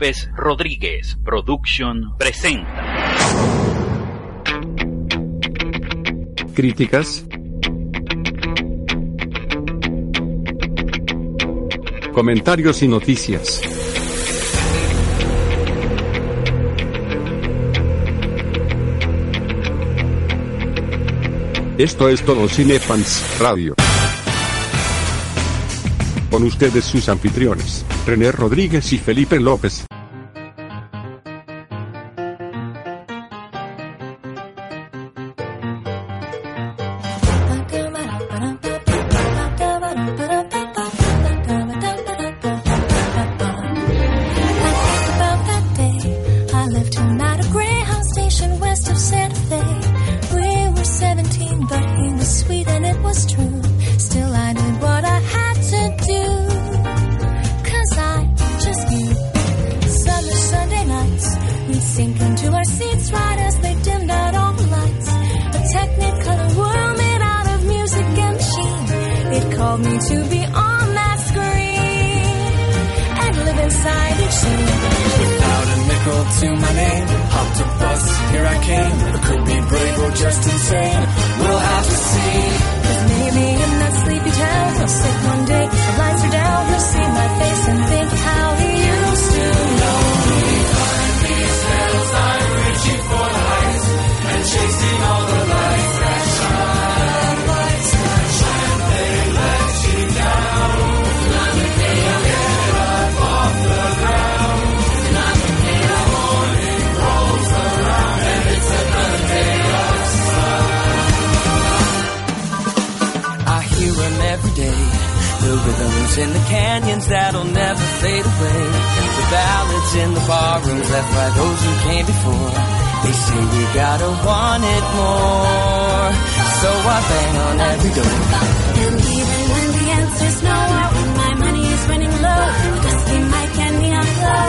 López Rodríguez Production presenta. Críticas. Comentarios y noticias. Esto es todo Cinefans Radio. Con ustedes sus anfitriones, René Rodríguez y Felipe López. Ballads in the barrooms left by those who came before. They say we gotta want it more. So I bang on every door. And even when the answer's no, or when my money is running low, a dusty mic and neon glow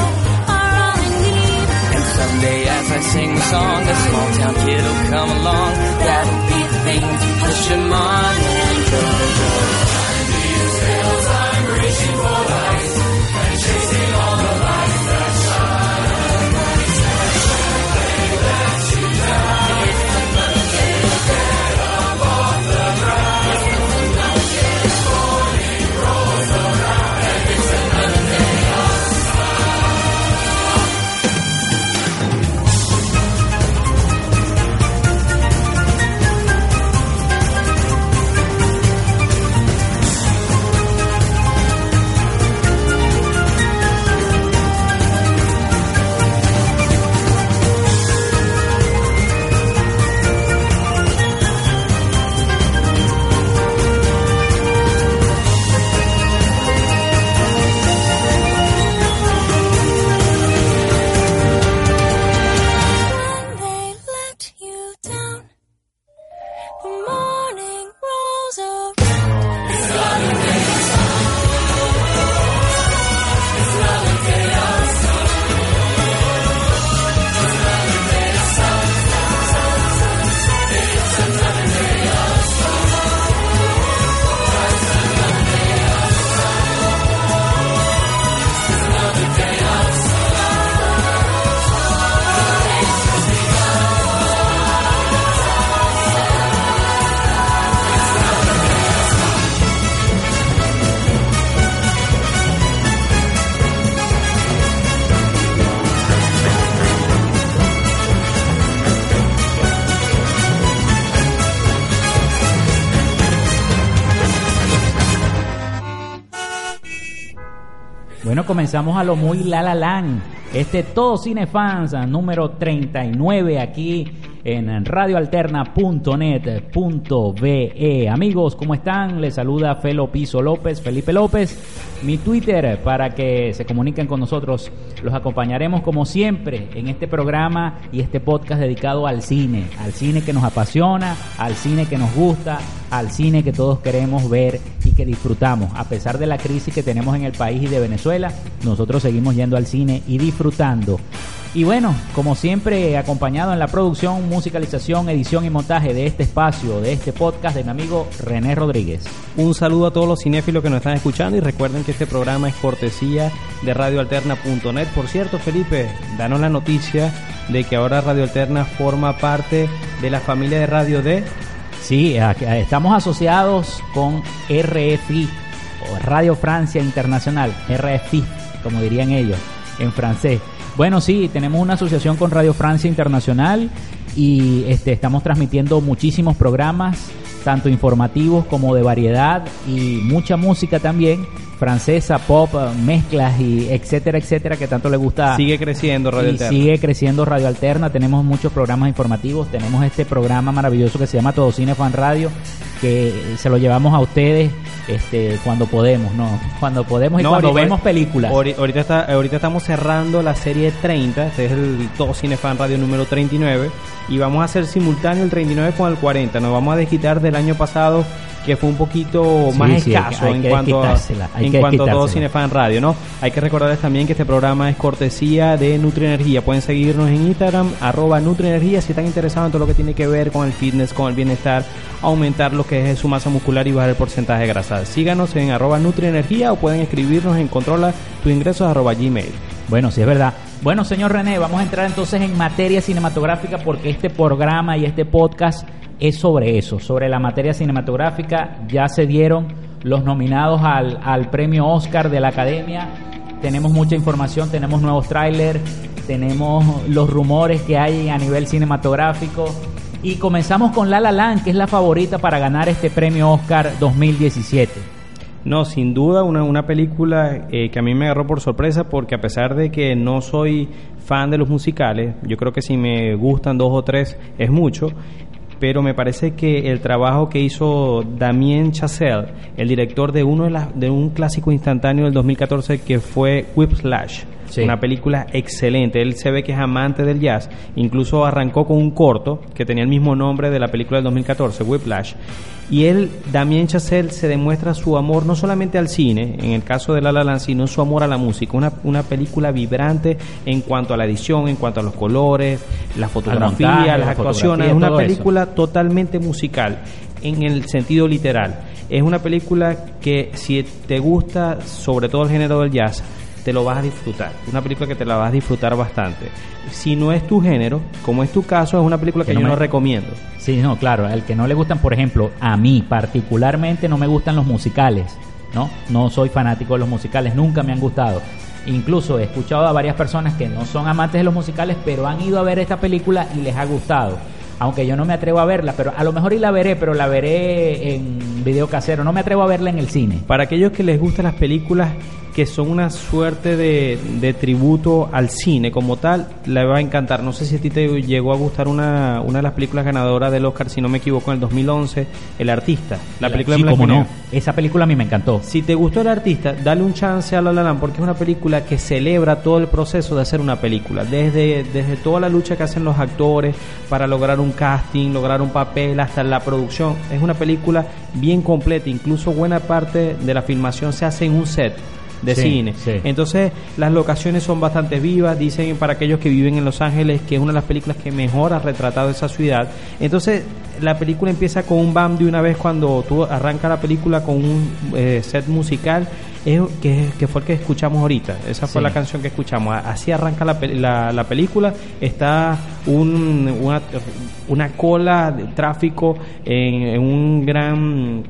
are all I need. And someday as I sing the song, a small town kid will come along. That'll be the thing to push him on and go. When comenzamos a lo muy la la lan. Este Todo Cinefans número 39 aquí en radioalterna.net.be. Amigos, ¿cómo están? Les saluda Felo Piso López, Felipe López. Mi Twitter para que se comuniquen con nosotros. Los acompañaremos como siempre en este programa y este podcast dedicado al cine, al cine que nos apasiona, al cine que nos gusta, al cine que todos queremos ver disfrutamos. A pesar de la crisis que tenemos en el país y de Venezuela, nosotros seguimos yendo al cine y disfrutando. Y bueno, como siempre, acompañado en la producción, musicalización, edición y montaje de este espacio, de este podcast de mi amigo René Rodríguez. Un saludo a todos los cinéfilos que nos están escuchando y recuerden que este programa es cortesía de radioalterna.net. Por cierto, Felipe, danos la noticia de que ahora Radio Alterna forma parte de la familia de Radio D. Sí, estamos asociados con RFI, Radio Francia Internacional, RFI, como dirían ellos en francés. Bueno, sí, tenemos una asociación con Radio Francia Internacional y este, estamos transmitiendo muchísimos programas, tanto informativos como de variedad y mucha música también francesa, pop, mezclas y etcétera, etcétera, que tanto le gusta. Sigue creciendo Radio y Alterna. Sigue creciendo Radio Alterna. Tenemos muchos programas informativos. Tenemos este programa maravilloso que se llama Todo Cine Fan Radio, que se lo llevamos a ustedes este, cuando podemos, ¿no? Cuando podemos y No, cuando ahorita- vemos películas. Ahori- Ahorita, está, ahorita estamos cerrando la serie 30, este es el Todo Cinefan Radio número 39, y vamos a hacer simultáneo el 39 con el 40. Nos vamos a desquitar del año pasado, que fue un poquito Sí, más sí, hay que- escaso hay en cuanto a, en cuanto a Todo. Cinefan Radio, ¿no? Hay que recordarles también que este programa es cortesía de Nutrienergía. Pueden seguirnos en Instagram, arroba Nutrienergía, si están interesados en todo lo que tiene que ver con el fitness, con el bienestar, aumentar lo que es su masa muscular y bajar el porcentaje de grasa. Síganos en arroba Nutrienergía o pueden escribirnos en controla tu ingresos arroba gmail. Bueno, sí es verdad. Bueno, señor René, vamos a entrar entonces en materia cinematográfica porque este programa y este podcast es sobre eso, sobre la materia cinematográfica. Ya se dieron los nominados al, al premio Oscar de la Academia. Tenemos mucha información, tenemos nuevos trailers, tenemos los rumores que hay a nivel cinematográfico. Y comenzamos con La La Land, que es la favorita para ganar este premio Oscar 2017. No, sin duda una, una película eh, que a mí me agarró por sorpresa porque a pesar de que no soy fan de los musicales, yo creo que si me gustan dos o tres es mucho, pero me parece que el trabajo que hizo Damien Chazelle, el director de uno de, las- de un clásico instantáneo del 2014 que fue Whiplash, Sí. una película excelente. Él se ve que es amante del jazz. Incluso arrancó con un corto que tenía el mismo nombre de la película del 2014, Whiplash. Y él, Damien Chazelle, se demuestra su amor no solamente al cine, en el caso de La La Land, sino su amor a la música. Una, una película vibrante en cuanto a la edición, en cuanto a los colores, la fotografía, montaje, las la actuaciones. Es una eso. película totalmente musical, en el sentido literal. Es una película que si te gusta, sobre todo el género del jazz, te lo vas a disfrutar. Una película que te la vas a disfrutar bastante. Si no es tu género, como es tu caso, es una película que, Que no yo me- no recomiendo. Sí, no, claro, al que no le gustan, por ejemplo, a mí particularmente no me gustan los musicales, ¿no? No soy fanático de los musicales, nunca me han gustado. Incluso he escuchado a varias personas que no son amantes de los musicales, pero han ido a ver esta película y les ha gustado. Aunque yo no me atrevo a verla, pero a lo mejor y la veré, pero la veré en video casero. No me atrevo a verla en el cine. Para aquellos que les gustan las películas que son una suerte de, de tributo al cine como tal, le va a encantar. No sé si a ti te llegó a gustar una, una de las películas ganadoras del Oscar, si no me equivoco, en el 2011, El Artista. La película sí, blanco cómo no. Esa película a mí me encantó. Si te gustó el artista, dale un chance a La La Land porque es una película que celebra todo el proceso de hacer una película, desde, desde toda la lucha que hacen los actores para lograr un casting, lograr un papel, hasta la producción. Es una película bien completa, incluso buena parte de la filmación se hace en un set de Sí, cine. sí. Entonces, las locaciones son bastante vivas, dicen para aquellos que viven en Los Ángeles que es una de las películas que mejor ha retratado esa ciudad. Entonces, la película empieza con un bam de una vez cuando tú arranca la película con un eh, set musical es, que, que fue el que escuchamos ahorita. Esa fue Sí. la canción que escuchamos. Así arranca la, la, la película. Está un, una, una cola de tráfico en, en un gran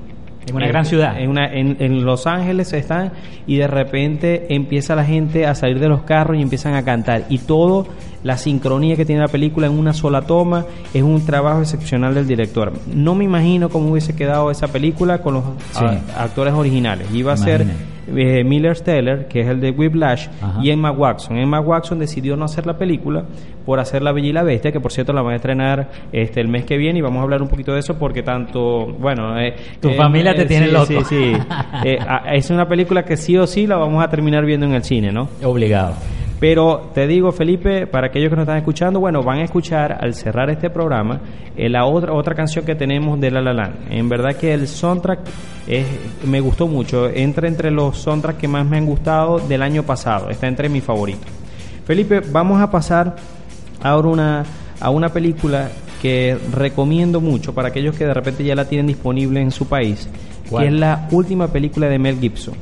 En una gran ciudad. en, una- en- en Los Ángeles están y de repente empieza la gente a salir de los carros y empiezan a cantar. Y todo, la sincronía que tiene la película en una sola toma, es un trabajo excepcional del director. No me imagino cómo hubiese quedado esa película con los Sí. a- actores originales. Iba a ser. Eh, Miller Steller, que es el de Whiplash, Ajá. y Emma Watson. Emma Watson decidió no hacer la película por hacer La Bella y la Bestia, que por cierto la van a estrenar este el mes que viene y vamos a hablar un poquito de eso porque tanto, bueno... eh, Tu eh, familia te tiene sí, loco. Sí, sí. A- es una película que sí o sí la vamos a terminar viendo en el cine, ¿no? Obligado. Pero te digo, Felipe, para aquellos que nos están escuchando, bueno, van a escuchar al cerrar este programa eh, la otra otra canción que tenemos de La La Land. En verdad que el soundtrack es, me gustó mucho. Entra entre los soundtracks que más me han gustado del año pasado. Está entre mis favoritos. Felipe, vamos a pasar ahora una, a una película que recomiendo mucho para aquellos que de repente ya la tienen disponible en su país, ¿Cuál? que es la última película de Mel Gibson.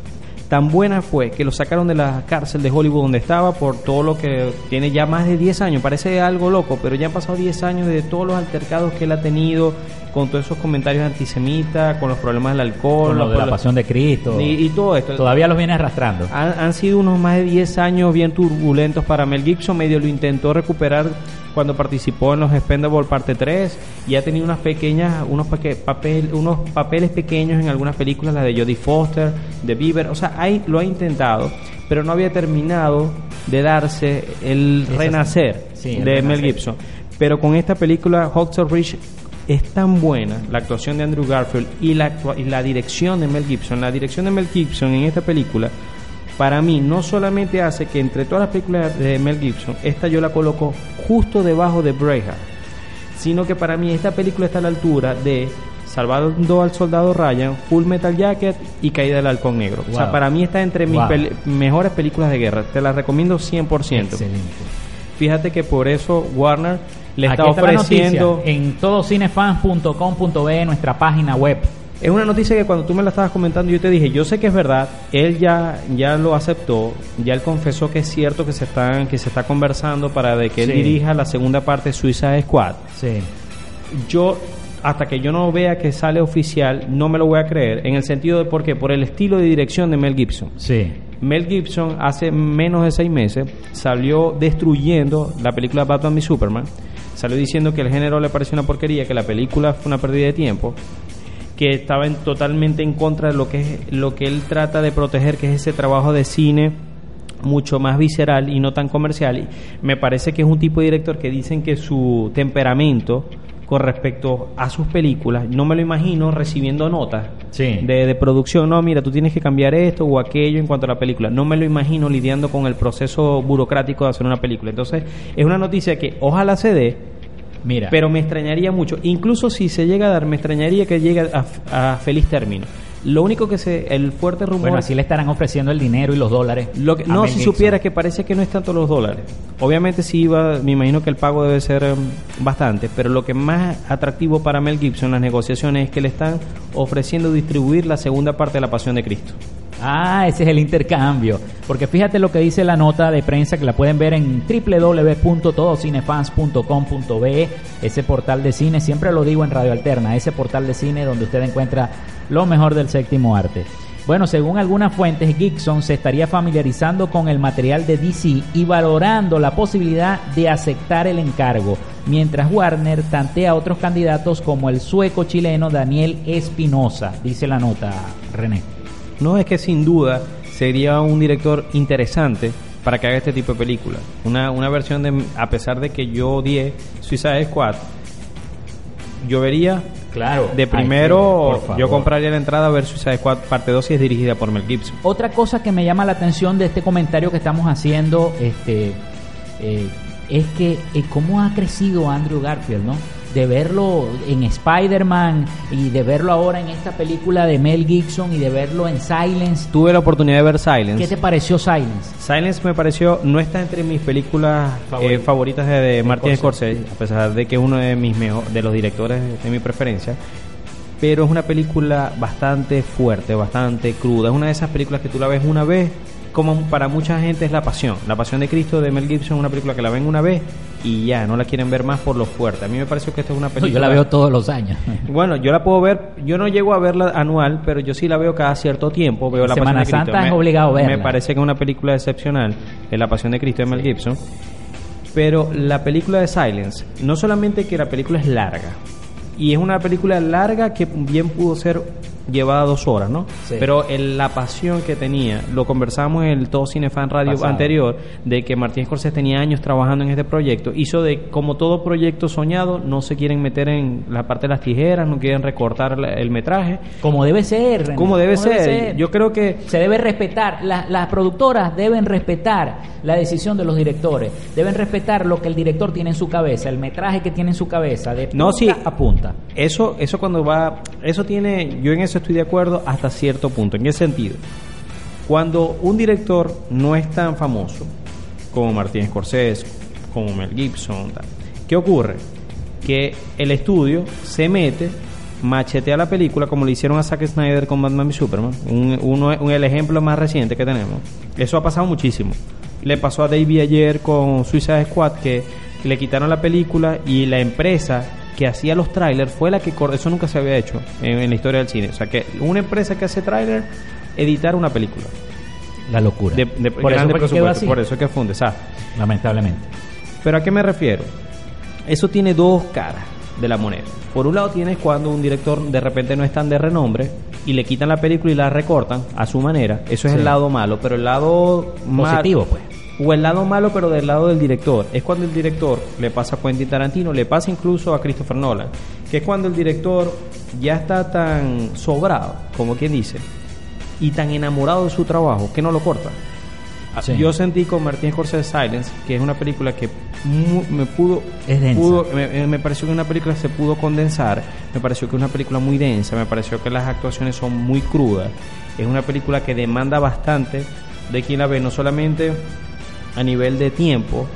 Tan buena fue que lo sacaron de la cárcel de Hollywood donde estaba por todo lo que tiene ya más de 10 años. Parece algo loco, pero ya han pasado 10 años de todos los altercados que él ha tenido con todos esos comentarios antisemitas, con los problemas del alcohol, Con lo los de la pasión de Cristo. y, y todo esto. Todavía los viene arrastrando. Han, han sido unos más de 10 años bien turbulentos para Mel Gibson. Medio lo intentó recuperar cuando participó en los Expendables parte 3 y ha tenido unas pequeñas, unos, paque- papel, unos papeles pequeños en algunas películas, la de Jodie Foster, de Bieber. O sea, hay, lo ha intentado, pero no había terminado de darse el Esa- renacer sí, el de Mel. Gibson. Pero con esta película, Hawks Ridge es tan buena la actuación de Andrew Garfield y la, actua- y la dirección de Mel Gibson. La dirección de Mel Gibson en esta película, para mí, no solamente hace que entre todas las películas de Mel Gibson, esta yo la coloco justo debajo de Braveheart, sino que para mí esta película está a la altura de Salvando al Soldado Ryan, Full Metal Jacket y Caída del Halcón Negro. O sea, para mí está entre mis Wow. pel- mejores películas de guerra. Te las recomiendo 100%. Excelente. Fíjate que por eso Warner le está Aquí ofreciendo... en todocinefans.com.be, nuestra página web. Es una noticia que cuando tú me la estabas comentando yo te dije, yo sé que es verdad, él ya ya lo aceptó, ya él confesó que es cierto que se están que se está conversando para de que él Sí. dirija la segunda parte de Suicide Squad. Sí. Yo hasta que yo no vea que sale oficial, no me lo voy a creer en el sentido de por qué, por el estilo de dirección de Mel Gibson. Sí. Mel Gibson hace menos de seis meses salió destruyendo la película Batman v Superman. Salió diciendo que el género le pareció una porquería, que la película fue una pérdida de tiempo, que estaba en- totalmente en contra de lo que es lo que él trata de proteger, que es ese trabajo de cine mucho más visceral y no tan comercial. Y me parece que es un tipo de director que dicen que su temperamento con respecto a sus películas, no me lo imagino recibiendo notas Sí. de, de producción, no, mira, tú tienes que cambiar esto o aquello en cuanto a la película. No me lo imagino lidiando con el proceso burocrático de hacer una película. Entonces, es una noticia que ojalá se dé, Mira. pero me extrañaría mucho. Incluso si se llega a dar, me extrañaría que llegue a, a feliz término. Lo único que se, el fuerte rumor... bueno, así le estarán ofreciendo el dinero y los dólares. Lo que- no, Mel si Gibson. supiera que parece que no es tanto los dólares. Obviamente sí iba, me imagino que el pago debe ser em, bastante, pero lo que más atractivo para Mel Gibson en las negociaciones es que le están ofreciendo distribuir la segunda parte de La Pasión de Cristo. Ah, ese es el intercambio. Porque fíjate lo que dice la nota de prensa que la pueden ver en www.todocinefans.com.be, ese portal de cine, siempre lo digo en Radio Alterna, ese portal de cine donde usted encuentra lo mejor del séptimo arte. Bueno, según algunas fuentes, Gibson se estaría familiarizando con el material de DC y valorando la posibilidad de aceptar el encargo, mientras Warner tantea a otros candidatos como el sueco chileno Daniel Espinosa, dice la nota, René. No es que sin duda sería un director interesante para que haga este tipo de películas. Una, una versión de, a pesar de que yo odié Suicide Squad, yo vería Claro. de primero, yo compraría la entrada a ver Suicide Squad parte 2 y es dirigida por Mel Gibson. Otra cosa que me llama la atención de este comentario que estamos haciendo, este, eh, es que eh, cómo ha crecido Andrew Garfield, ¿no? De verlo en Spider-Man y de verlo ahora en esta película de Mel Gibson y de verlo en Silence. Tuve la oportunidad de ver Silence. ¿Qué te pareció Silence? Silence me pareció, no está entre mis películas Favorita. eh, favoritas de, de Martin Scorsese. Scorsese, a pesar de que es uno de mis mejor, de los directores de mi preferencia. Pero es una película bastante fuerte, bastante cruda. Es una de esas películas que tú la ves una vez, como para mucha gente es La Pasión. La Pasión de Cristo de Mel Gibson es una película que la ven una vez y ya, no la quieren ver más por lo fuerte. A mí me pareció que esta es una película... Yo la veo todos los años. Bueno, yo la puedo ver, yo no llego a verla anual, pero yo sí la veo cada cierto tiempo. Veo la Semana Pasión de Cristo. Santa es Me- obligado verla. Me parece que es una película excepcional, La Pasión de Cristo de Mel Gibson. Pero la película de Silence, no solamente que la película es larga, y es una película larga que bien pudo ser llevada a dos horas, ¿no? Sí. Pero el- la pasión que tenía, lo conversamos en el Todo Cinefan Radio Pasado. anterior, de que Martín Scorsese tenía años trabajando en este proyecto, hizo de, como todo proyecto soñado, no se quieren meter en la parte de las tijeras, no quieren recortar la- el metraje, Como debe ser. René, como debe ser. Yo creo que Se debe respetar, la- las productoras deben respetar la decisión de los directores, deben respetar lo que el director tiene en su cabeza, el metraje que tiene en su cabeza, de punta No, sí. a punta. Eso, eso cuando va, eso tiene, yo en eso estoy de acuerdo hasta cierto punto. ¿En qué sentido? Cuando un director no es tan famoso, como Martin Scorsese, como Mel Gibson. ¿Qué ocurre? Que el estudio se mete, machetea la película como le hicieron a Zack Snyder con Batman y Superman. Un, el ejemplo más reciente que tenemos. Eso ha pasado muchísimo. Le pasó a David ayer con Suicide Squad que le quitaron la película y la empresa que hacía los trailers fue la que eso nunca se había hecho en, en la historia del cine. O sea que una empresa que hace trailer editar una película. La locura. De, de por eso fue que quedó así. por eso es que fue un desastre. Lamentablemente. Pero ¿a qué me refiero? Eso tiene dos caras de la moneda. Por un lado tienes cuando un director de repente no es tan de renombre y le quitan la película y la recortan a su manera. Eso es Sí. el lado malo. Pero el lado mal- Positivo, pues. O el lado malo, pero del lado del director. Es cuando el director le pasa a Quentin Tarantino, le pasa incluso a Christopher Nolan. Que es cuando el director ya está tan sobrado, como quien dice, y tan enamorado de su trabajo que no lo corta. Sí. Yo sentí con Martin Scorsese Silence, que es una película que me pudo, Es pudo- me, me pareció que una película se pudo condensar, me pareció que es una película muy densa, me pareció que las actuaciones son muy crudas, es una película que demanda bastante de quien la ve, no solamente a nivel de tiempo,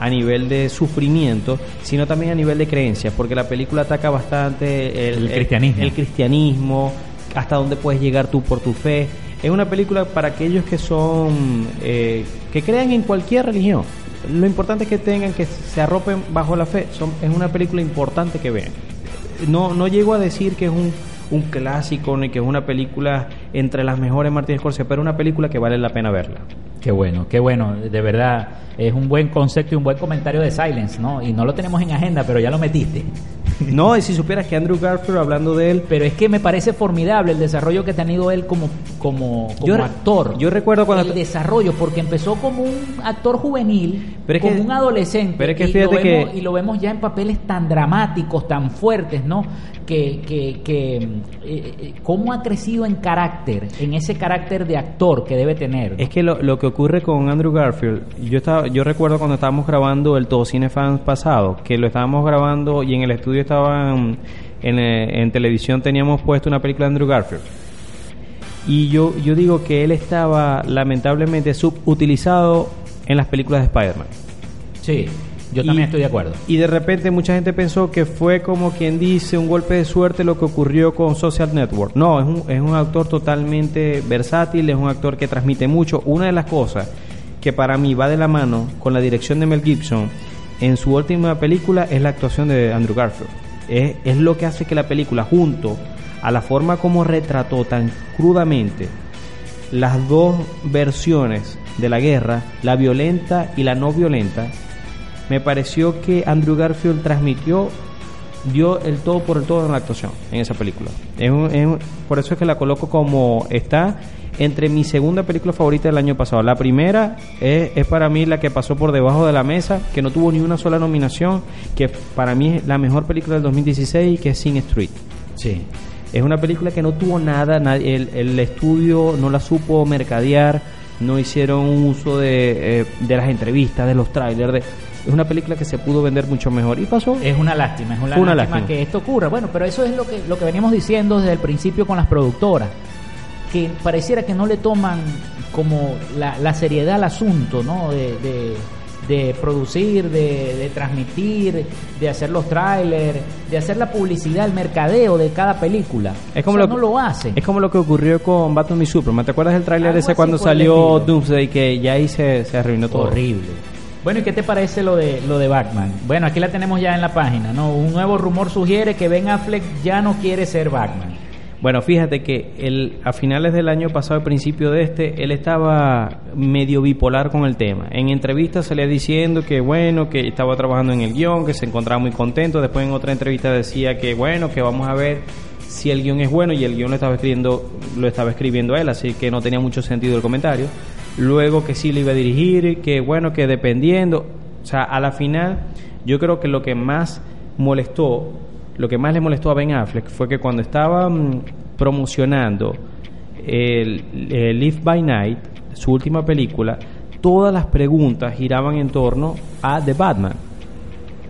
a nivel de sufrimiento, sino también a nivel de creencias, porque la película ataca bastante El cristianismo. el cristianismo, hasta dónde puedes llegar tú por tu fe. Es una película para aquellos que son, eh, que crean en cualquier religión. Lo importante es que tengan, que se arropen bajo la fe. Son, es una película importante que vean. No, no llego a decir que es un, un clásico ni que es una película entre las mejores Martin Scorsese, pero es una película que vale la pena verla. Qué bueno, qué bueno, de verdad. Es un buen concepto y un buen comentario de Silence, ¿no? Y no lo tenemos en agenda, pero ya lo metiste. No, y si supieras que Andrew Garfield, hablando de él, Pero es que me parece formidable el desarrollo que ha tenido él como, como, como Yo actor. yo recuerdo cuando El desarrollo, porque empezó como un actor juvenil, Pero como que- un adolescente. pero es que y, fíjate lo vemos, que- y lo vemos ya en papeles tan dramáticos, tan fuertes, ¿no? Que, que, que eh, eh, cómo ha crecido en carácter, en ese carácter de actor que debe tener. Es que lo, lo que ocurre con Andrew Garfield, yo estaba, yo recuerdo cuando estábamos grabando el Todo Cine Fans pasado, que lo estábamos grabando y en el estudio estaban, en, eh, en televisión teníamos puesto una película de Andrew Garfield. Y yo, yo digo que él estaba lamentablemente subutilizado en las películas de Spider-Man. Sí, yo Y- también estoy de acuerdo. Y de repente mucha gente pensó que fue como quien dice un golpe de suerte lo que ocurrió con Social Network. No, es un, es un actor totalmente versátil, es un actor que transmite mucho. Una de las cosas que para mí va de la mano con la dirección de Mel Gibson en su última película es la actuación de Andrew Garfield. Es, es lo que hace que la película, junto a la forma como retrató tan crudamente las dos versiones de la guerra, la violenta y la no violenta, me pareció que Andrew Garfield transmitió, dio el todo por el todo en la actuación en esa película. Es un- es un- por eso es que la coloco como está entre mi segunda película favorita del año pasado. La primera es, es para mí la que pasó por debajo de la mesa, que no tuvo ni una sola nominación, que para mí es la mejor película del 2016, que es Sing Street. Sí. Es una película que no tuvo nada, nadie- el, el estudio no la supo mercadear, no hicieron uso de, eh, de las entrevistas, de los trailers. de- es una película que se pudo vender mucho mejor. Y pasó. Es una lástima, es una, lástima, lástima. que esto ocurra. Bueno, pero eso es lo que, lo que veníamos diciendo desde el principio con las productoras, que pareciera que no le toman como la, la seriedad al asunto, ¿no? De, de- de producir, de, de transmitir, de hacer los trailers, de hacer la publicidad, el mercadeo de cada película. Es como O sea, lo, no lo hacen. Es como lo que ocurrió con Batman y Superman. ¿Te acuerdas del tráiler Algo ese cuando salió. Doomsday que ya ahí se, se arruinó todo? Horrible. Bueno, ¿y qué te parece lo de lo de Batman? Bueno, aquí la tenemos ya en la página, ¿no? Un nuevo rumor sugiere que Ben Affleck ya no quiere ser Batman. Bueno, fíjate que él, a finales del año pasado, al principio de este, él estaba medio bipolar con el tema. En entrevistas salía diciendo que bueno, que estaba trabajando en el guion, que se encontraba muy contento. Después en otra entrevista decía que bueno, que vamos a ver si el guion es bueno y el guion lo estaba escribiendo, lo estaba escribiendo él, así que no tenía mucho sentido el comentario. Luego que sí le iba a dirigir, que bueno, que dependiendo, o sea, a la final yo creo que lo que más molestó, lo que más le molestó a Ben Affleck fue que cuando estaba mm, promocionando el, Live by Night, su última película, todas las preguntas giraban en torno a The Batman.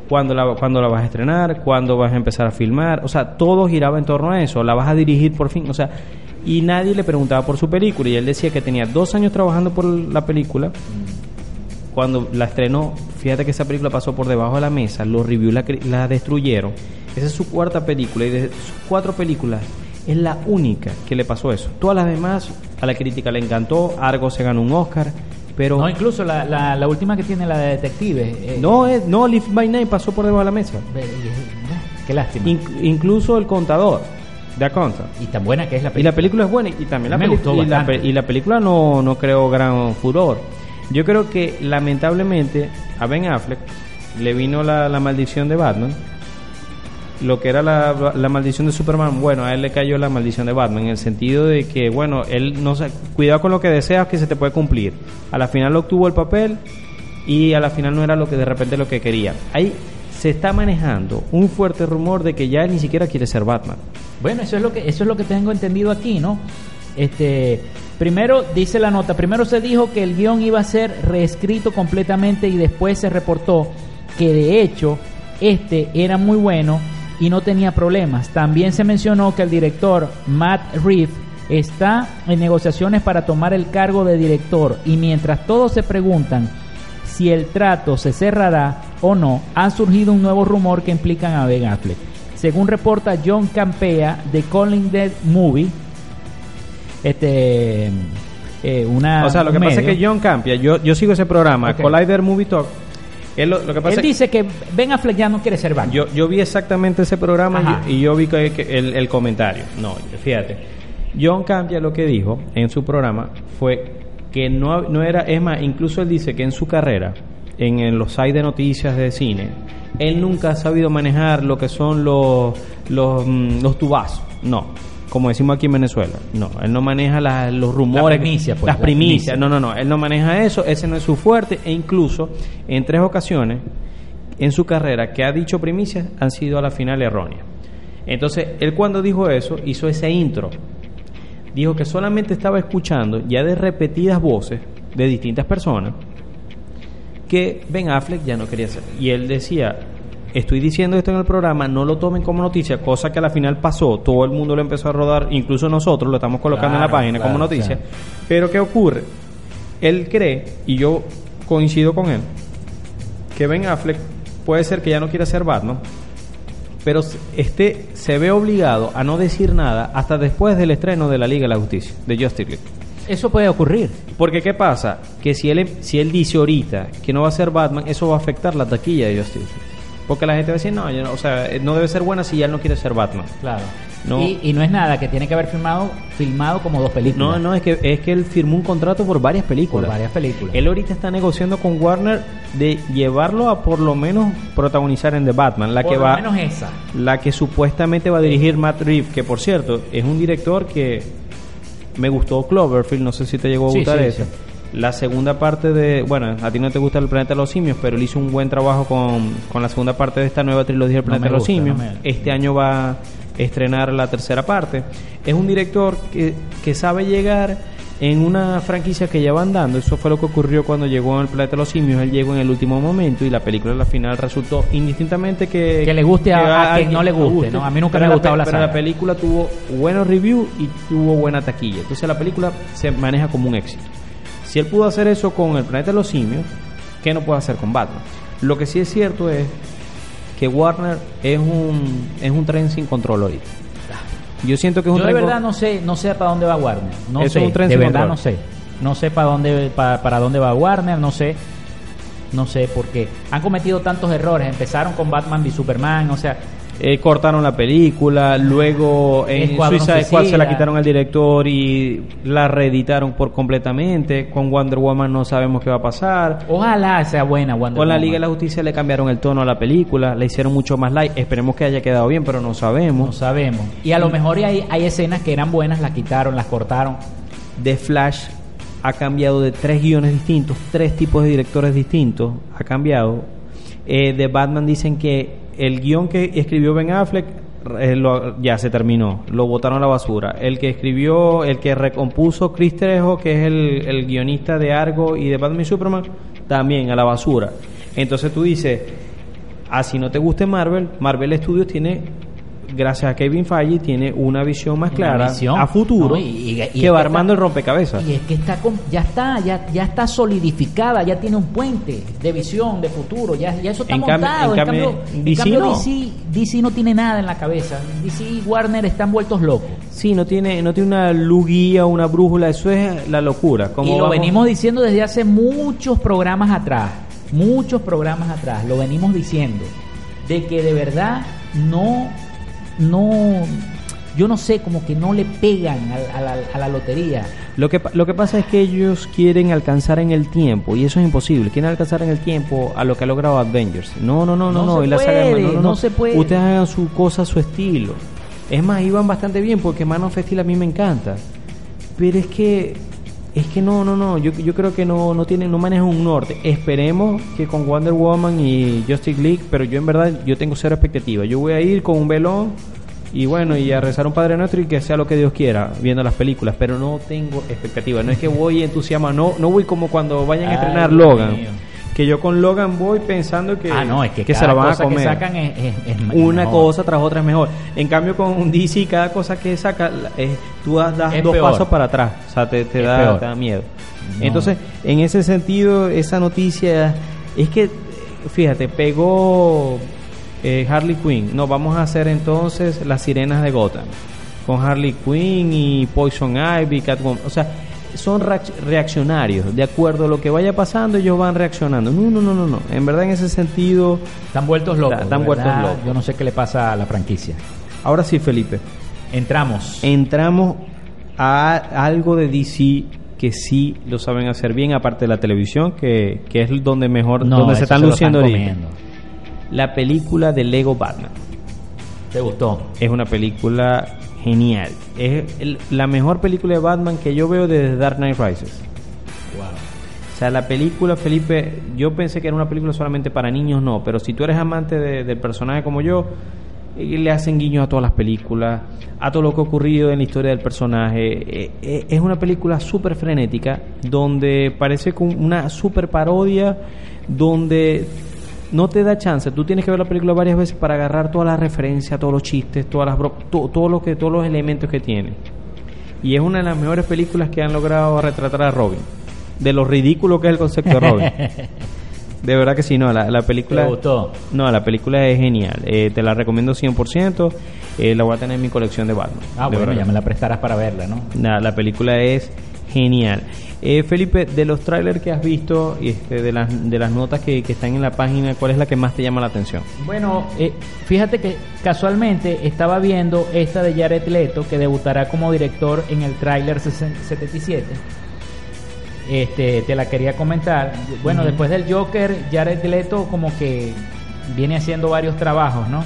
¿Cuándo la, cuándo la vas a estrenar? ¿Cuándo vas a empezar a filmar? O sea, todo giraba en torno a eso. ¿La vas a dirigir por fin? O sea, y nadie le preguntaba por su película. Y él decía que tenía dos años trabajando por la película. cuando la estrenó, fíjate que esa película pasó por debajo de la mesa, los reviews la, la destruyeron. Esa es su cuarta película y de sus cuatro películas es la única que le pasó eso. Todas las demás a la crítica le encantó, Argo se ganó un Oscar, pero No, incluso la, la, la última que tiene, la de detective. eh, no, es, no, Live by Night pasó por debajo de la mesa. Qué lástima. Inc- incluso el contador, Accountant. y tan buena que es la Y película. la película es buena y también la, Me gustó y la, y película no, no creó gran furor. Yo creo que lamentablemente a Ben Affleck le vino la, la maldición de Batman. Lo que era la, la maldición de Superman, bueno, a él le cayó la maldición de Batman en el sentido de que, bueno, él no se, cuidado con lo que deseas que se te puede cumplir. A la final obtuvo el papel y a la final no era lo que de repente lo que quería. Ahí se está manejando un fuerte rumor de que ya él ni siquiera quiere ser Batman. Bueno, eso es lo que eso es lo que tengo entendido aquí, ¿no? Este, primero dice la nota, primero se dijo que el guion iba a ser reescrito completamente y después se reportó que de hecho este era muy bueno y no tenía problemas. También se mencionó que el director Matt Reeves está en negociaciones para tomar el cargo de director y mientras todos se preguntan si el trato se cerrará o no, ha surgido un nuevo rumor que implican a Ben Affleck. Según reporta John Campea de Calling Dead Movie, este, eh, una, O sea, lo que pasa es que John Campia, yo, yo sigo ese programa. Collider Movie Talk. Él lo, lo que pasa él es dice que Ben Affleck ya no quiere ser Batman. yo, yo vi exactamente ese programa y, y yo vi que, que el, el comentario. No, fíjate. John Campia lo que dijo en su programa fue que no, no era, es más, incluso él dice que en su carrera, en, en los sites de noticias de cine, él nunca ha sabido manejar lo que son los, los, mm, los tubazos. No. Como decimos aquí en Venezuela. No, él no maneja los rumores. primicia, pues, las la primicias. primicia. No, no, no. Él no maneja eso. Ese no es su fuerte. E incluso en tres ocasiones en su carrera que ha dicho primicias han sido a la final erróneas. Entonces, él cuando dijo eso, hizo ese intro. Dijo que solamente estaba escuchando ya de repetidas voces de distintas personas que Ben Affleck ya no quería ser. Y él decía, estoy diciendo esto en el programa, no lo tomen como noticia, cosa que a la final pasó, todo el mundo lo empezó a rodar, incluso nosotros lo estamos colocando en la Claro, página como noticia. claro. Pero ¿qué ocurre? Él cree, y yo coincido con él, que Ben Affleck puede ser que ya no quiera ser Batman, pero este se ve obligado a no decir nada hasta después del estreno de la Liga de la Justicia, de Justice League. Eso puede ocurrir. Porque ¿qué pasa? Que si él, si él dice ahorita que no va a ser Batman, eso va a afectar la taquilla de Justice. Porque la gente va a decir, no, yo no- o sea, eh, no debe ser buena si ya él no quiere ser Batman. Claro. No. Y, y no es nada, que tiene que haber filmado, filmado como dos películas. No, no, es que, es que él firmó un contrato por varias Por películas. varias películas. Él ahorita está negociando con Warner de llevarlo a por lo menos protagonizar en The Batman, la Por que lo va menos esa. la que supuestamente va a dirigir Matt Reeves, que por cierto es un director que me gustó Cloverfield, no sé si te llegó a gustar sí, eso. sí. La segunda parte de, bueno, a ti no te gusta el planeta de los simios, pero él hizo un buen trabajo con, con la segunda parte de esta nueva trilogía del planeta de los gusta, simios. no me- Este año va a estrenar la tercera parte. Es un director que, que sabe llegar en una franquicia que ya van dando. Eso fue lo que ocurrió cuando llegó en el planeta de los simios. Él llegó en el último momento y la película a la final resultó indistintamente que... Que le guste a- a quien alguien no le guste, ¿no? A mí nunca Pero me ha la gustado la Pero saga. la película tuvo buenos reviews y tuvo buena taquilla. Entonces la película se maneja como un éxito. Si él pudo hacer eso con el planeta de los simios, ¿qué no puede hacer con Batman? Lo que sí es cierto es que Warner es un, es un tren sin control ahorita. Yo siento que es un Yo de verdad no sé, no sé para dónde va Warner. No Eso sé, es un tren de sin verdad control. no sé. No sé para dónde para, para dónde va Warner, no sé. No sé porque han cometido tantos errores. Empezaron con Batman v Superman, o sea, Eh, cortaron la película, luego en Escuadrón Suiza Squad se la quitaron al director y la reeditaron por completamente. Con Wonder Woman no sabemos qué va a pasar. ojalá sea buena Wonder Con la Woman. Liga de la Justicia le cambiaron el tono a la película, le hicieron mucho más light. Esperemos que haya quedado bien, pero no No sabemos. sabemos. Y a lo mejor hay, hay escenas que eran buenas, las quitaron, las cortaron. The Flash ha cambiado de tres guiones distintos, tres tipos de directores distintos. Ha cambiado. Eh, de Batman dicen que el guion que escribió Ben Affleck eh, ya se terminó, lo botaron a la basura. El que escribió, el que recompuso Chris Trejo, que es el, el guionista de Argo y de Batman y Superman, también a la basura. Entonces tú dices, así no te guste Marvel, Marvel Studios tiene gracias a Kevin Feige, tiene una visión más clara visión, a futuro ¿no? Y- y- y que va armando está- el rompecabezas. Y es que está con- ya está, ya, ya está solidificada, ya tiene un puente de visión, de futuro, ya, ya eso está En montado. en En cambio, cambio, en DC cambio no. DC, DC no tiene nada en la cabeza. DC y Warner están vueltos locos. Sí, no tiene, no tiene una luz guía, una brújula, eso es la locura. Como y lo vamos- venimos diciendo desde hace muchos programas atrás, muchos programas atrás, lo venimos diciendo, de que de verdad no, no, yo no sé, como que no le pegan a, a la, a la lotería. Lo que, lo que pasa es que ellos quieren alcanzar en el tiempo, y eso es imposible. Quieren alcanzar en el tiempo a lo que ha logrado Avengers. No, no, no, no, No no. y la saga de- puede, no, no, no no. se puede. Ustedes hagan su cosa su estilo. Es más, iban bastante bien porque Man of Steel a mí me encanta. Pero es que, es que no, no, no. Yo, yo creo que no, no tienen, no manejan un norte. Esperemos que con Wonder Woman y Justice League, pero yo en verdad yo tengo cero expectativa. Yo voy a ir con un velón y bueno, y a rezar un Padre Nuestro y que sea lo que Dios quiera viendo las películas, pero no tengo expectativa. No es que voy entusiasmado, no, no voy como cuando vayan a estrenar Logan. mío. Que yo con Logan voy pensando que, ah, no, es que, se cada la van a comer. que sacan es, es- es Una mejor. cosa tras otra es mejor. En cambio, con DC, cada cosa que saca, es- tú das, dos peor. pasos para atrás. O sea, te, da, te da miedo. No. Entonces, en ese sentido, esa noticia es que, fíjate, pegó eh, Harley Quinn. No, vamos a hacer entonces las sirenas de Gotham. Con Harley Quinn y Poison Ivy, Catwoman. O sea, son reac- reaccionarios. De acuerdo a lo que vaya pasando, ellos van reaccionando. No, no, no, no. no. En verdad, en ese sentido. Están vueltos locos. Están vueltos locos. Yo no sé qué le pasa a la franquicia. Ahora sí, Felipe. Entramos. entramos a algo de DC que sí lo saben hacer bien, aparte de la televisión, que, que es donde mejor, No, donde se están luciendo ahorita. La película de Lego Batman ¿Te gustó? es una película genial. Es el- la mejor película de Batman que yo veo desde Dark Knight Rises. O sea, la película, Felipe, yo pensé que era una película solamente para niños, no, pero si tú eres amante de- del personaje como yo, eh, le hacen guiños a todas las películas, a todo lo que ha ocurrido en la historia del personaje. Eh, eh, es una película súper frenética, donde parece como una súper parodia, donde no te da chance. Tú tienes que ver la película varias veces para agarrar todas las referencias, todos los chistes, todas las todo lo que, todos los elementos que tiene. Y es una de las mejores películas que han logrado retratar a Robin. De lo ridículo que es el concepto de Robin. De verdad que sí, no, la, la película... ¿Te gustó? No, la película es genial. Eh, te la recomiendo 100%. Eh, la voy a tener en mi colección de Batman. Ah, de bueno, verdad. ya me la prestarás para verla, ¿no? Nada, la película es genial. Eh, Felipe, de los trailers que has visto y este, de, las, de las notas que, que están en la página, ¿cuál es la que más te llama la atención? Bueno, eh, fíjate que casualmente estaba viendo esta de Jared Leto que debutará como director en el tráiler 77. Este, te la quería comentar. Bueno, después del Joker, Jared Leto como que viene haciendo varios trabajos, ¿no?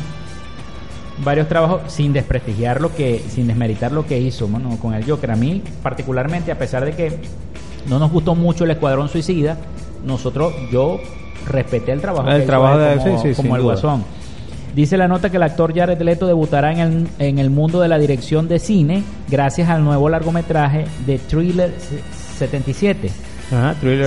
Varios trabajos sin desprestigiar lo que, sin desmeritar lo que hizo bueno, con el Joker. A mí, particularmente, a pesar de que no nos gustó mucho el Escuadrón Suicida, nosotros, yo respeté el trabajo, El que trabajo él de- como, sí, sí, como sin el duda. Guasón. Dice la nota que el actor Jared Leto debutará en el, en el mundo de la dirección de cine gracias al nuevo largometraje de Thriller 77.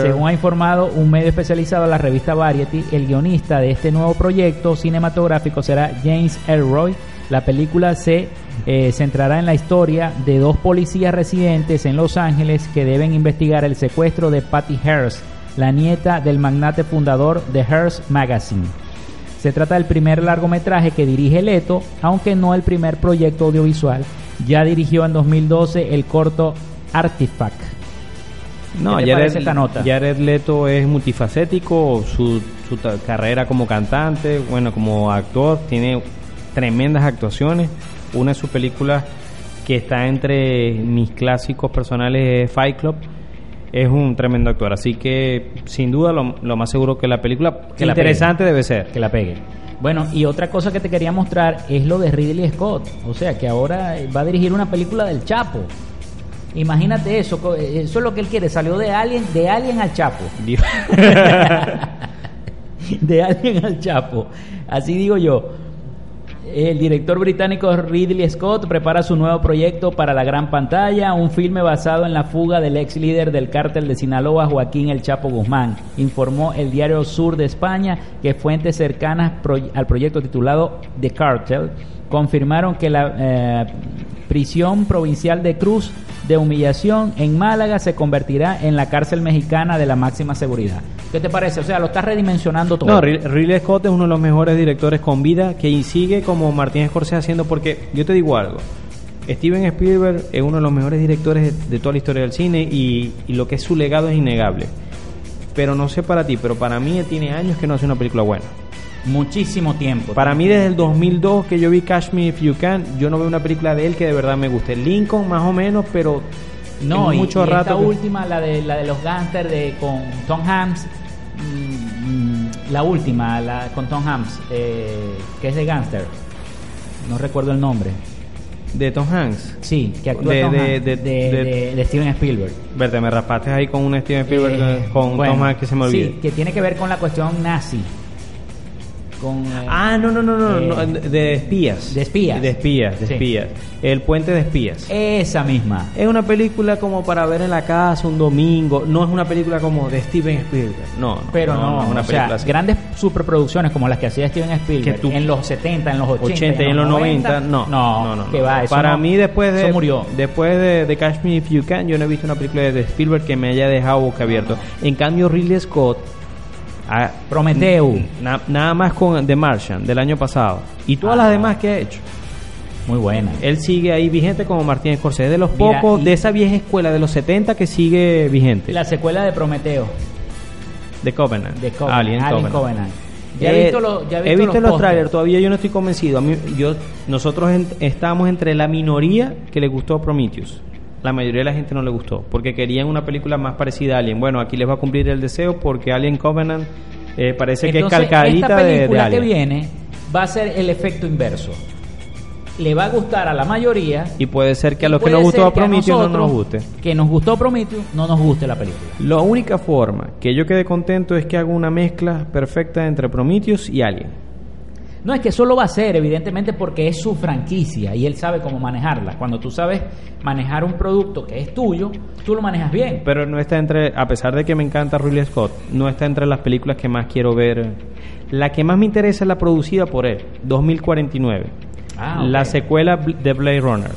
Según ha informado un medio especializado, la revista Variety, el guionista de este nuevo proyecto cinematográfico será James Elroy. La película se eh, centrará en la historia de dos policías residentes en Los Ángeles que deben investigar el secuestro de Patty Hearst, la nieta del magnate fundador de Hearst Magazine. Se trata del primer largometraje que dirige Leto, aunque no el primer proyecto audiovisual. Ya dirigió en 2012 el corto Artifact. No, ¿Qué te Jared, parece esta nota? Jared Leto es multifacético, su, su carrera como cantante, bueno, como actor, tiene tremendas actuaciones. Una de sus películas que está entre mis clásicos personales es Fight Club. Es un tremendo actor, así que sin duda lo, lo más seguro que la película Que la interesante pegue. debe ser. que la pegue. Bueno, y otra cosa que te quería mostrar es lo de Ridley Scott. O sea, que ahora va a dirigir una película del Chapo. Imagínate eso, co- eso es lo que él quiere. Salió de Alien, de Alien al Chapo. De Alien al Chapo. Así digo yo. El director británico Ridley Scott prepara su nuevo proyecto para la gran pantalla, un filme basado en la fuga del ex líder del cártel de Sinaloa, Joaquín El Chapo Guzmán. Informó el diario Sur de España que fuentes cercanas pro- al proyecto titulado The Cartel confirmaron que la eh, prisión provincial de Cruz de Humillación en Málaga se convertirá en la cárcel mexicana de la máxima seguridad. ¿Qué te parece? O sea, lo estás redimensionando todo. No, Ri- Ridley Scott es uno de los mejores directores con vida que sigue como Martín Scorsese haciendo porque yo te digo algo. Steven Spielberg es uno de los mejores directores de, toda la historia del cine y, y lo que es su legado es innegable. Pero no sé para ti, pero para mí tiene años que no hace una película buena. Muchísimo tiempo. Para mí desde el 2002 que yo vi Catch Me If You Can, yo no veo una película de él que de verdad me guste. Lincoln más o menos, pero No, y, mucho y rato esta que- última, la de, la de los gangsters de, con Tom Hanks, mm, mm, la última, la con Tom Hanks, eh, que es de gangster, no recuerdo el nombre. de Tom Hanks. Sí, que actúa De- Tom de- Hanks, de- Steven Spielberg. Verte, me raspaste ahí con un Steven Spielberg Eh, con bueno, Tom Hanks que se me olvide. Sí, que tiene que ver con la cuestión nazi. Con, eh, Ah, no, no, no, no, eh, no, de espías. de espías. De espías, de Sí. espías. El puente de espías. esa misma. Es una película como para ver en la casa un domingo. No es una película como de Steven Spielberg. No, no. Pero no, es una o película sea, así. grandes superproducciones como las que hacía Steven Spielberg Que tú- en los 70, en los 80, 80 y en los 90, no. no, no, no. que va, eso Para mí después de eso murió. después de, de Catch Me If You Can, yo no he visto una película de Spielberg que me haya dejado boca abierto. En cambio Ridley Scott ah, Prometeo. na- nada más con The Martian del año pasado y todas Ah. las demás que ha hecho. Muy buena. Él sigue ahí vigente como Martín Scorsese, de los Mira, pocos de esa vieja escuela de los 70 que sigue vigente. La secuela de Prometeo, de Covenant. de Covenant, Alien, Alien Covenant. Covenant. Ya he Eh, visto, lo- ya he he visto, visto los, trailers, todavía yo no estoy convencido. A mí, yo, nosotros en- estábamos entre la minoría que le gustó Prometheus. La mayoría de la gente no le gustó, porque querían una película más parecida a Alien. Bueno, aquí les va a cumplir el deseo porque Alien Covenant eh, parece Entonces, que es calcadita esta de- de, película que Alien. viene va a ser el efecto inverso. Le va a gustar a la mayoría. Y puede ser que a los que nos gustó a Prometheus no nos guste. Que nos gustó Prometheus, no nos guste la película. La única forma que yo quede contento es que haga una mezcla perfecta entre Prometheus y Alien. No es que eso lo va a hacer, evidentemente, porque es su franquicia y él sabe cómo manejarla. Cuando tú sabes manejar un producto que es tuyo, tú lo manejas bien. Pero no está entre, a pesar de que me encanta Ridley Scott, no está entre las películas que más quiero ver. La que más me interesa es la producida por él, 2049. Ah, ok. La secuela de Blade Runner.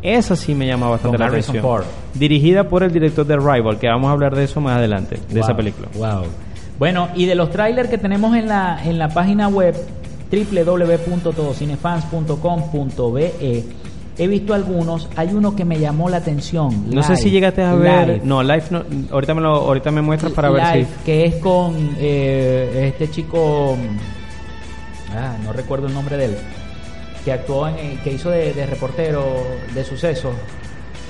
Esa sí me llama bastante la atención. Ford. Dirigida por el director de Rival, que vamos a hablar de eso más adelante, de esa película. Wow. Bueno, y de los trailers que tenemos en la, en la página web www.todocinefans.com.be he visto algunos, hay uno que me llamó la atención. No sé Live, si llegaste a ver. Live. No, Life no. Ahorita me, lo, ahorita me muestras para ver Live, si. que es con eh, este chico ah, no recuerdo el nombre de él que actuó en que hizo de, de reportero de sucesos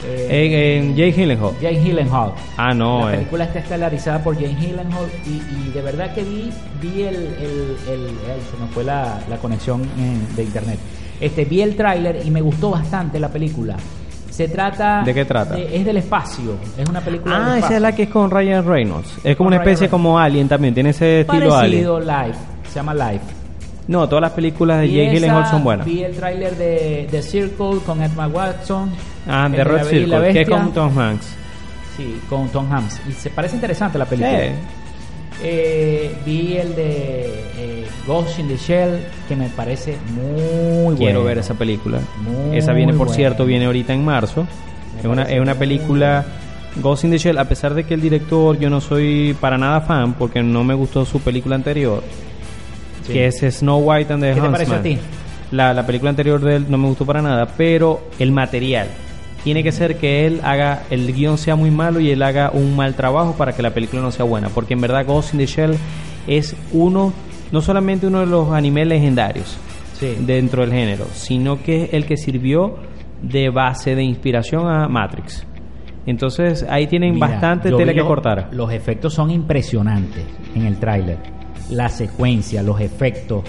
eh, En, en Jake Gyllenhaal. Jane Gyllenhaal Ah, no. la eh. película está estelarizada por Jane Gyllenhaal y, y de verdad que vi vi el, el, se me fue la, la conexión eh, de internet este vi el tráiler y me gustó bastante la película se trata ¿De qué trata? es del espacio es una película del Ah, esa es la que es con Ryan Reynolds. Es como una especie como Alien también, tiene ese estilo Alien. parecido Live se llama Live No, todas las películas de Jake Gyllenhaal son buenas. Vi el tráiler de, de Circle con Edma Watson. Ah, de Red Circle, que con Tom Hanks. Sí, con Tom Hanks. Y se parece interesante la película. Sí. Eh, vi el de eh, Ghost in the Shell, que me parece muy Quiero bueno. ver esa película. Muy esa viene, por cierto, viene ahorita en marzo. Me Es una, es una película Ghost in the Shell, a pesar de que el director yo no soy para nada fan porque no me gustó su película anterior, Sí. que es Snow White and the ¿Qué te Huntsman. pareció a ti? La, la película anterior de él no me gustó para nada, pero el material. Tiene que ser que él haga, el guion sea muy malo y él haga un mal trabajo para que la película no sea buena. Porque en verdad Ghost in the Shell es uno, no solamente uno de los animes legendarios Sí. dentro del género, sino que es el que sirvió de base de inspiración a Matrix. Entonces ahí tienen Mira, bastante tela que cortar. Los efectos son impresionantes en el tráiler. La secuencia, los efectos.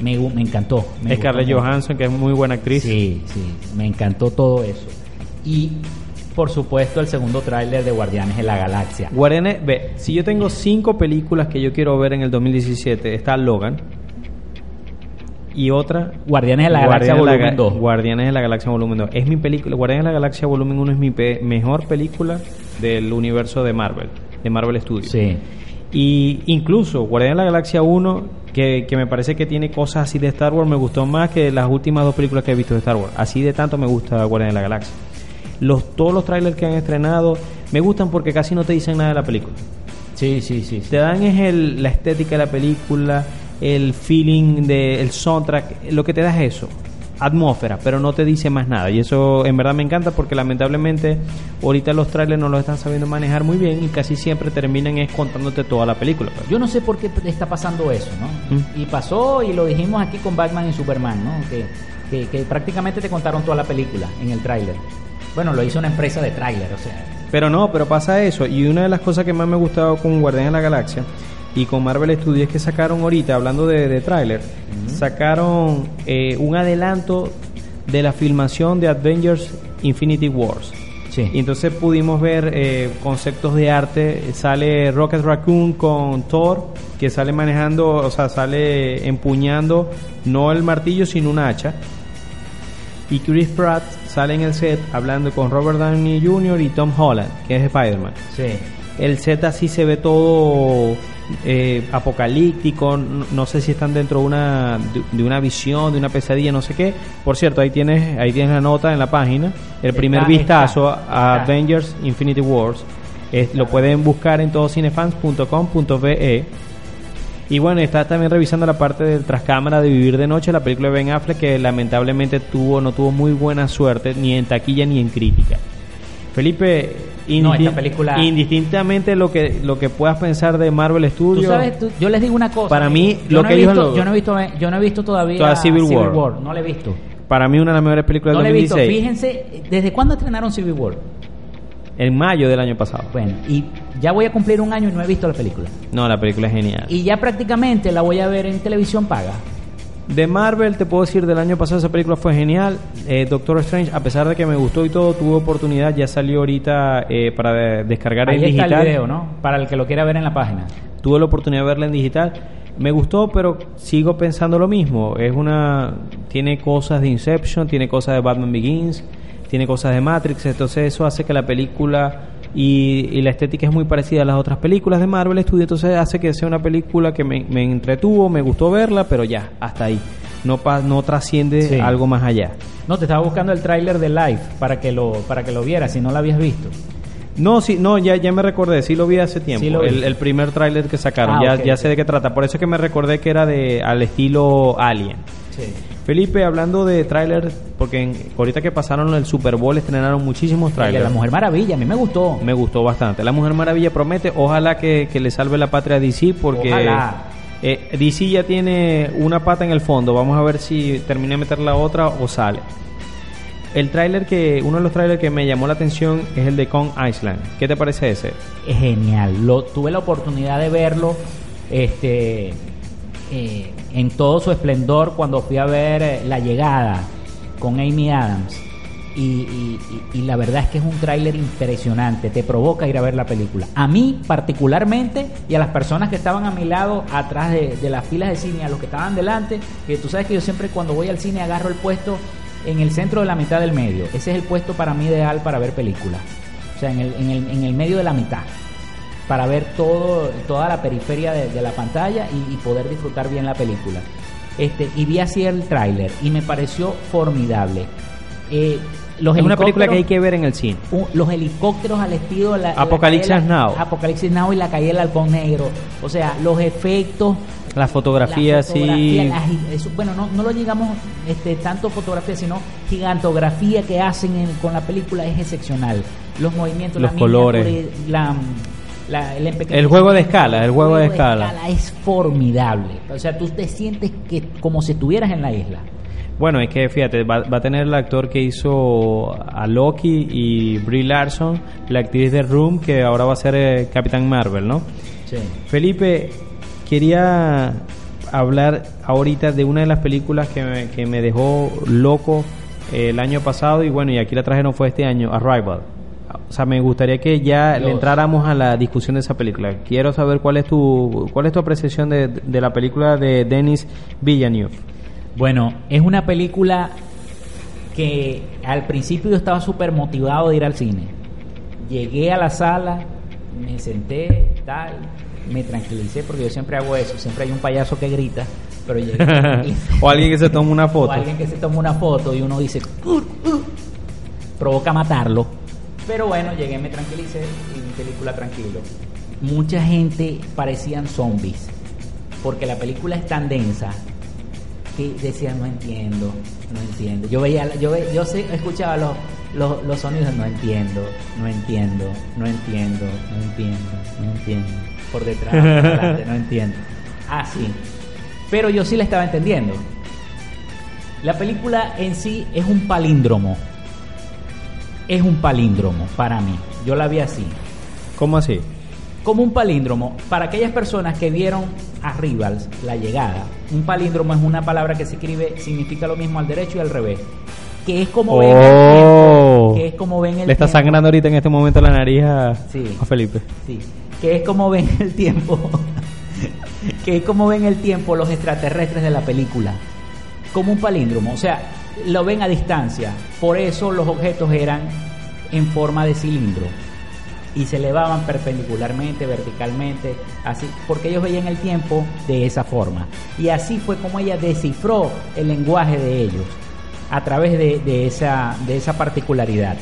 Me, encantó. me Scarlett. Johansson, que es muy buena actriz. Sí, sí, me encantó todo eso. Y por supuesto el segundo tráiler de Guardianes de la Galaxia. Guardianes, ve, si yo tengo cinco películas que yo quiero ver en el 2017, está Logan, Y otra, Guardianes de la Galaxia Guardianes de la Volumen Ga- 2. Guardianes de la Galaxia Volumen 2. Es mi película, Guardianes de la Galaxia Volumen 1 es mi pe- mejor película del universo de Marvel, de Marvel Studios. Sí. Y incluso Guardianes de la Galaxia 1, que, que me parece que tiene cosas así de Star Wars, me gustó más que las últimas dos películas que he visto de Star Wars. Así de tanto me gusta Guardianes de la Galaxia. Los, todos los trailers que han estrenado me gustan porque casi no te dicen nada de la película. Sí, sí, sí. sí. Te dan es el- la estética de la película, el feeling del soundtrack, lo que te da es eso, atmósfera, pero no te dice más nada. Y eso en verdad me encanta porque lamentablemente ahorita los trailers no los están sabiendo manejar muy bien y casi siempre terminan es contándote toda la película. pues. Yo no sé por qué está pasando eso, ¿no? Mm. Y pasó y lo dijimos aquí con Batman y Superman, ¿no? Que, que, que prácticamente te contaron toda la película en el tráiler. Bueno, lo hizo una empresa de tráiler, o sea. Pero no, pero pasa eso. Y una de las cosas que más me ha gustado con Guardianes de la Galaxia y con Marvel Studios que sacaron ahorita, hablando de, de tráiler, sacaron eh, un adelanto de la filmación de Avengers Infinity Wars. Sí. Y entonces pudimos ver eh, conceptos de arte. Sale Rocket Raccoon con Thor, que sale manejando, o sea, sale empuñando no el martillo, sino un hacha. Y Chris Pratt sale en el set hablando con Robert Downey Jr. y Tom Holland, que es Spider-Man. Sí. El set así se ve todo eh, apocalíptico, no, no sé si están dentro de una, de, de una visión, de una pesadilla, no sé qué. Por cierto, ahí tienes, ahí tienes la nota en la página, el primer Está, vistazo está, a. Avengers Infinity Wars. Es- lo pueden buscar en todocinefans.com.be. Y bueno, está también revisando la parte del trascámara de Vivir de Noche, la película de Ben Affleck, que lamentablemente tuvo no tuvo muy buena suerte, ni en taquilla ni en crítica. Felipe, No, indi- esta película- indistintamente lo que lo que puedas pensar de Marvel Tú Studios, sabes, tú- yo les digo una cosa. Para mí, yo lo no que he ellos visto, lo- yo no he visto, yo no he visto todavía Toda Civil War. No la he visto. para mí una de las mejores películas No la del he visto. 2016, Fíjense, ¿desde cuándo estrenaron Civil War? en mayo del año pasado. Bueno, y ya voy a cumplir un año y no he visto la película. No, la película es genial. Y ya prácticamente la voy a ver en televisión paga. De Marvel, te puedo decir, del año pasado esa película fue genial. Eh, Doctor Strange, a pesar de que me gustó y todo, tuve oportunidad, ya salió ahorita eh, para de- descargar Ahí en está digital. el video, ¿no? Para el que lo quiera ver en la página. Tuve la oportunidad de verla en digital. Me gustó, pero sigo pensando lo mismo. Es una tiene cosas de Inception, tiene cosas de Batman Begins, tiene cosas de Matrix, entonces eso hace que la película y, y la estética es muy parecida a las otras películas de Marvel Studios, entonces hace que sea una película que me, me entretuvo, me gustó verla, pero ya, hasta ahí. No pa- no trasciende Sí. algo más allá. No, te estaba buscando el tráiler de Live para que lo para que lo vieras si no lo habías visto. No, sí, no, ya, ya me recordé, sí lo vi hace tiempo, Sí el, primer tráiler que sacaron, Ah, ya, ya sé de qué trata, por eso es que me recordé que era de al estilo Alien. Sí. Felipe, hablando de tráiler, porque en- ahorita que pasaron el Super Bowl estrenaron muchísimos trailers. la Mujer Maravilla, a mí me gustó. Me gustó bastante. La Mujer Maravilla promete, ojalá que, que le salve la patria a DC, porque Ojalá. eh, DC ya tiene una pata en el fondo. Vamos a ver si termina de meter la otra o sale. El tráiler que, uno de los trailers que me llamó la atención es el de Kong Island. ¿Qué te parece ese? Es genial. Lo, tuve la oportunidad de verlo este, eh, en todo su esplendor cuando fui a ver eh, La Llegada con Amy Adams. Y, la verdad es que es un tráiler impresionante, te provoca ir a ver la película. A mí particularmente y a las personas que estaban a mi lado, atrás de, de las filas de cine, a los que estaban delante, que tú sabes que yo siempre cuando voy al cine agarro el puesto en el centro de la mitad del medio. Ese es el puesto para mí ideal para ver películas. O sea, en el, en el, en el medio de la mitad para ver todo, toda la periferia de, de la pantalla y, y poder disfrutar bien la película. Este, y vi así el tráiler y me pareció formidable. Eh, los Es una película que hay que ver en el cine. los helicópteros al estilo la, Apocalipsis la- Now. Apocalipsis Now y la calle del halcón negro. O sea, los efectos, La fotografía, la sí. fotografía, eso- bueno, no, no lo llegamos este, tanto fotografía, sino gigantografía que hacen en- con la película es excepcional. Los movimientos, Los la colores. la, la- el, juego de escala, el juego de escala. es formidable. O sea, tú te sientes que como si estuvieras en la isla. Bueno, es que fíjate, va, va a tener el actor que hizo a Loki y Brie Larson, la actriz de Room, que ahora va a ser eh, Capitán Marvel, ¿no? Sí. Felipe, quería hablar ahorita de una de las películas que me, que me dejó loco eh, el año pasado y bueno, y aquí la trajeron fue este año, Arrival. O sea, me gustaría que ya le Dios. entráramos a la discusión de esa película. Quiero saber cuál es tu cuál es tu apreciación de, de la película de Denis Villeneuve. Bueno, es una película que al principio yo estaba súper motivado de ir al cine. Llegué a la sala, me senté, tal, me tranquilicé porque yo siempre hago eso, siempre hay un payaso que grita, pero llegué. o alguien que se toma una o foto. alguien que se toma una foto y uno dice, "Uh, uh", provoca matarlo. Pero bueno, llegué, me tranquilicé y mi película tranquilo. Mucha gente parecían zombies, porque la película es tan densa que decían, no entiendo, no entiendo. Yo veía, yo, ve- yo escuchaba los, los, los sonidos, no entiendo, no entiendo, no entiendo, no entiendo, no entiendo. Por detrás, por adelante, no entiendo. Así. Pero yo sí la estaba entendiendo. La película en sí es un palíndromo. Es un palíndromo para mí. Yo la vi así. ¿Cómo así? Como un palíndromo, para aquellas personas que vieron a Rivals, la llegada, un palíndromo es una palabra que se escribe, significa lo mismo al derecho y al revés. Que es como ven el Oh. tiempo. Que es como ven el Le está tiempo. sangrando ahorita en este momento la nariz a, Sí. a Felipe. Sí, que es como ven el tiempo, que es como ven el tiempo los extraterrestres de la película, como un palíndromo, o sea, lo ven a distancia, por eso los objetos eran en forma de cilindro y se elevaban perpendicularmente, verticalmente, así, porque ellos veían el tiempo de esa forma. Y así fue como ella descifró el lenguaje de ellos, a través de, de esa, de esa particularidad.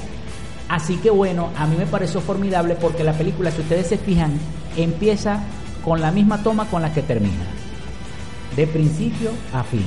Así que bueno, a mí me pareció formidable porque la película, si ustedes se fijan, empieza con la misma toma con la que termina. De principio a fin.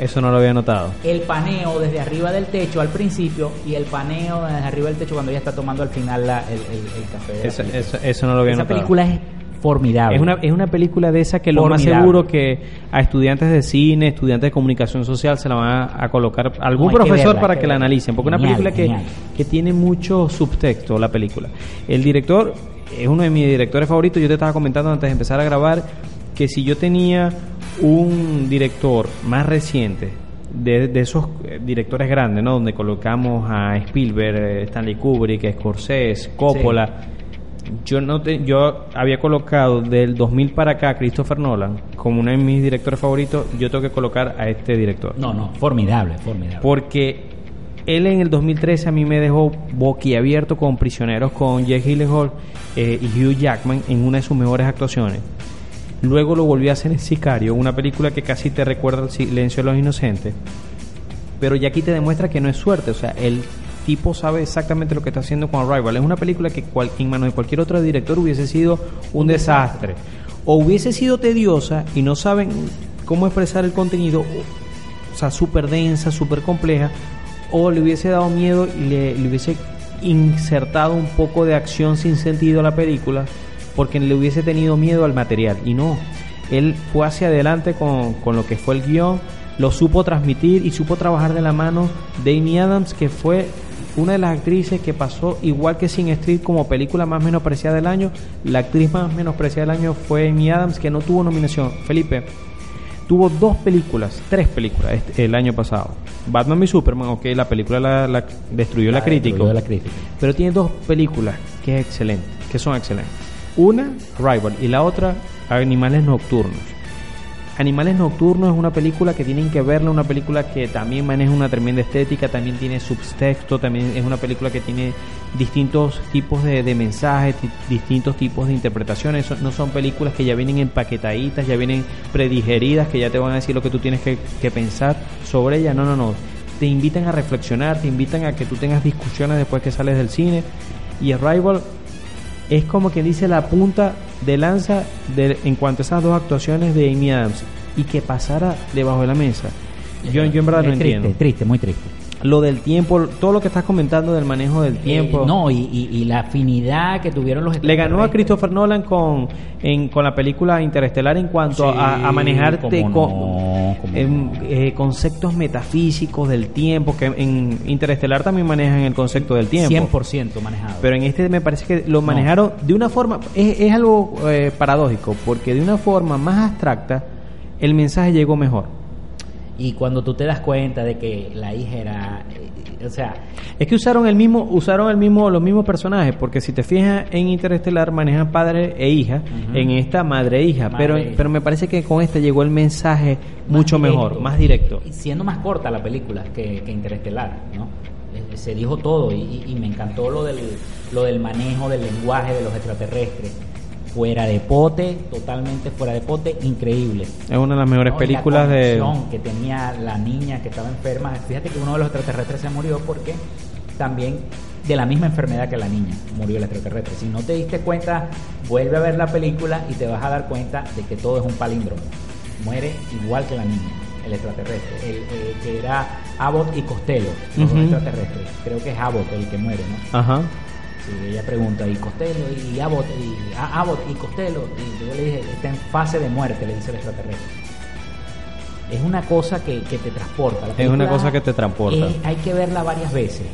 Eso no lo había notado. El paneo desde arriba del techo al principio y el paneo desde arriba del techo cuando ella está tomando al final la- el, el- el café. de Eso, película. eso- eso no lo había Esa notado. película es formidable. Es una, es una película de esa que lo más seguro que a estudiantes de cine, estudiantes de comunicación social se la van a, a colocar algún No, hay que profesor verla, para que, que la analicen, porque es una Genial, película que, que tiene mucho subtexto la película. El director es uno de mis directores favoritos, yo te estaba comentando antes de empezar a grabar que si yo tenía un director más reciente de, de esos eh, directores grandes, ¿no? Donde colocamos a Spielberg, eh, Stanley Kubrick, Scorsese, Coppola. Yo no te, yo había colocado del 2000 para acá a Christopher Nolan como uno de mis directores favoritos. Yo tengo que colocar a este director. No, no, formidable, formidable. Porque él en el 2013 a mí me dejó boquiabierto con Prisioneros con Jake Gyllenhaal eh, y Hugh Jackman en una de sus mejores actuaciones. Luego lo volví a hacer en Sicario, una película que casi te recuerda el silencio de los inocentes. Pero ya aquí te demuestra que no es suerte, o sea, el tipo sabe exactamente lo que está haciendo con Arrival. Es una película que en manos de cualquier otro director hubiese sido un desastre. O hubiese sido tediosa y no saben cómo expresar el contenido, o sea, súper densa, súper compleja, o le hubiese dado miedo y le, le hubiese insertado un poco de acción sin sentido a la película, porque le hubiese tenido miedo al material. Y no, él fue hacia adelante con, con lo que fue el guion, lo supo transmitir y supo trabajar de la mano de Amy Adams, que fue una de las actrices que pasó igual que Sin Street como película más menospreciada del año. La actriz más menospreciada del año fue Amy Adams, que no tuvo nominación. Felipe, tuvo dos películas, tres películas este- el año pasado. Batman y Superman, ok, la película la, la destruyó la, crítica. destruyó la crítica. Pero tiene dos películas que es excelente, que son excelentes. Una, Rival, y la otra, Animales Nocturnos. Animales Nocturnos es una película que tienen que verla, una película que también maneja una tremenda estética, también tiene subtexto, también es una película que tiene distintos tipos de, mensajes, ti- distintos tipos de interpretaciones. No son películas que ya vienen empaquetaditas, ya vienen predigeridas, que ya te van a decir lo que tú tienes que, que pensar sobre ellas. No, no, no. Te invitan a reflexionar, te invitan a que tú tengas discusiones después que sales del cine. Y Arrival es como que dice la punta de lanza de, en cuanto a esas dos actuaciones de Amy Adams y que pasara debajo de la mesa. Yo, yo en verdad no triste, entiendo. triste, muy triste. Lo del tiempo, todo lo que estás comentando del manejo del tiempo. Eh, no, y, y- y la afinidad que tuvieron los Le ganó a. Christopher Nolan con, en, con la película Interestelar en cuanto Sí, a, a manejarte con no, cómo em, no. eh, conceptos metafísicos del tiempo, que en Interestelar también manejan el concepto del tiempo. 100% manejado. Pero en este me parece que lo manejaron de una forma, es, es algo eh, paradójico, porque de una forma más abstracta el mensaje llegó mejor. Y cuando tú te das cuenta de que la hija era, eh, o sea, Es que usaron el mismo, usaron el mismo, los mismos personajes, porque si te fijas en Interestelar manejan padre e hija, en esta madre e hija, Madre pero, e hija. pero me parece que con este llegó el mensaje más mucho directo. mejor, más directo. Y siendo más corta la película que, que Interestelar, ¿no? Eh, Se dijo todo y- y me encantó lo del, lo del manejo del lenguaje de los extraterrestres. Fuera de pote, totalmente fuera de pote, increíble. Es una de las mejores ¿no? Películas la de... que tenía la niña que estaba enferma. Fíjate que uno de los extraterrestres se murió porque también de la misma enfermedad que la niña murió el extraterrestre. Si no te diste cuenta, vuelve a ver la película y te vas a dar cuenta de que todo es un palíndromo. Muere igual que la niña, el extraterrestre, el, eh, que era Abbott y Costello, los Ujú. extraterrestres. Creo que es Abbott el que muere, ¿no? Ajá. Sí, ella pregunta, ¿y Costello? ¿Y Abbott? ¿Y Abbott y Costello? Y yo le dije, está en fase de muerte, le dice el extraterrestre. Es una cosa que, que te transporta. La Es una cosa que te transporta. es- hay que verla varias veces.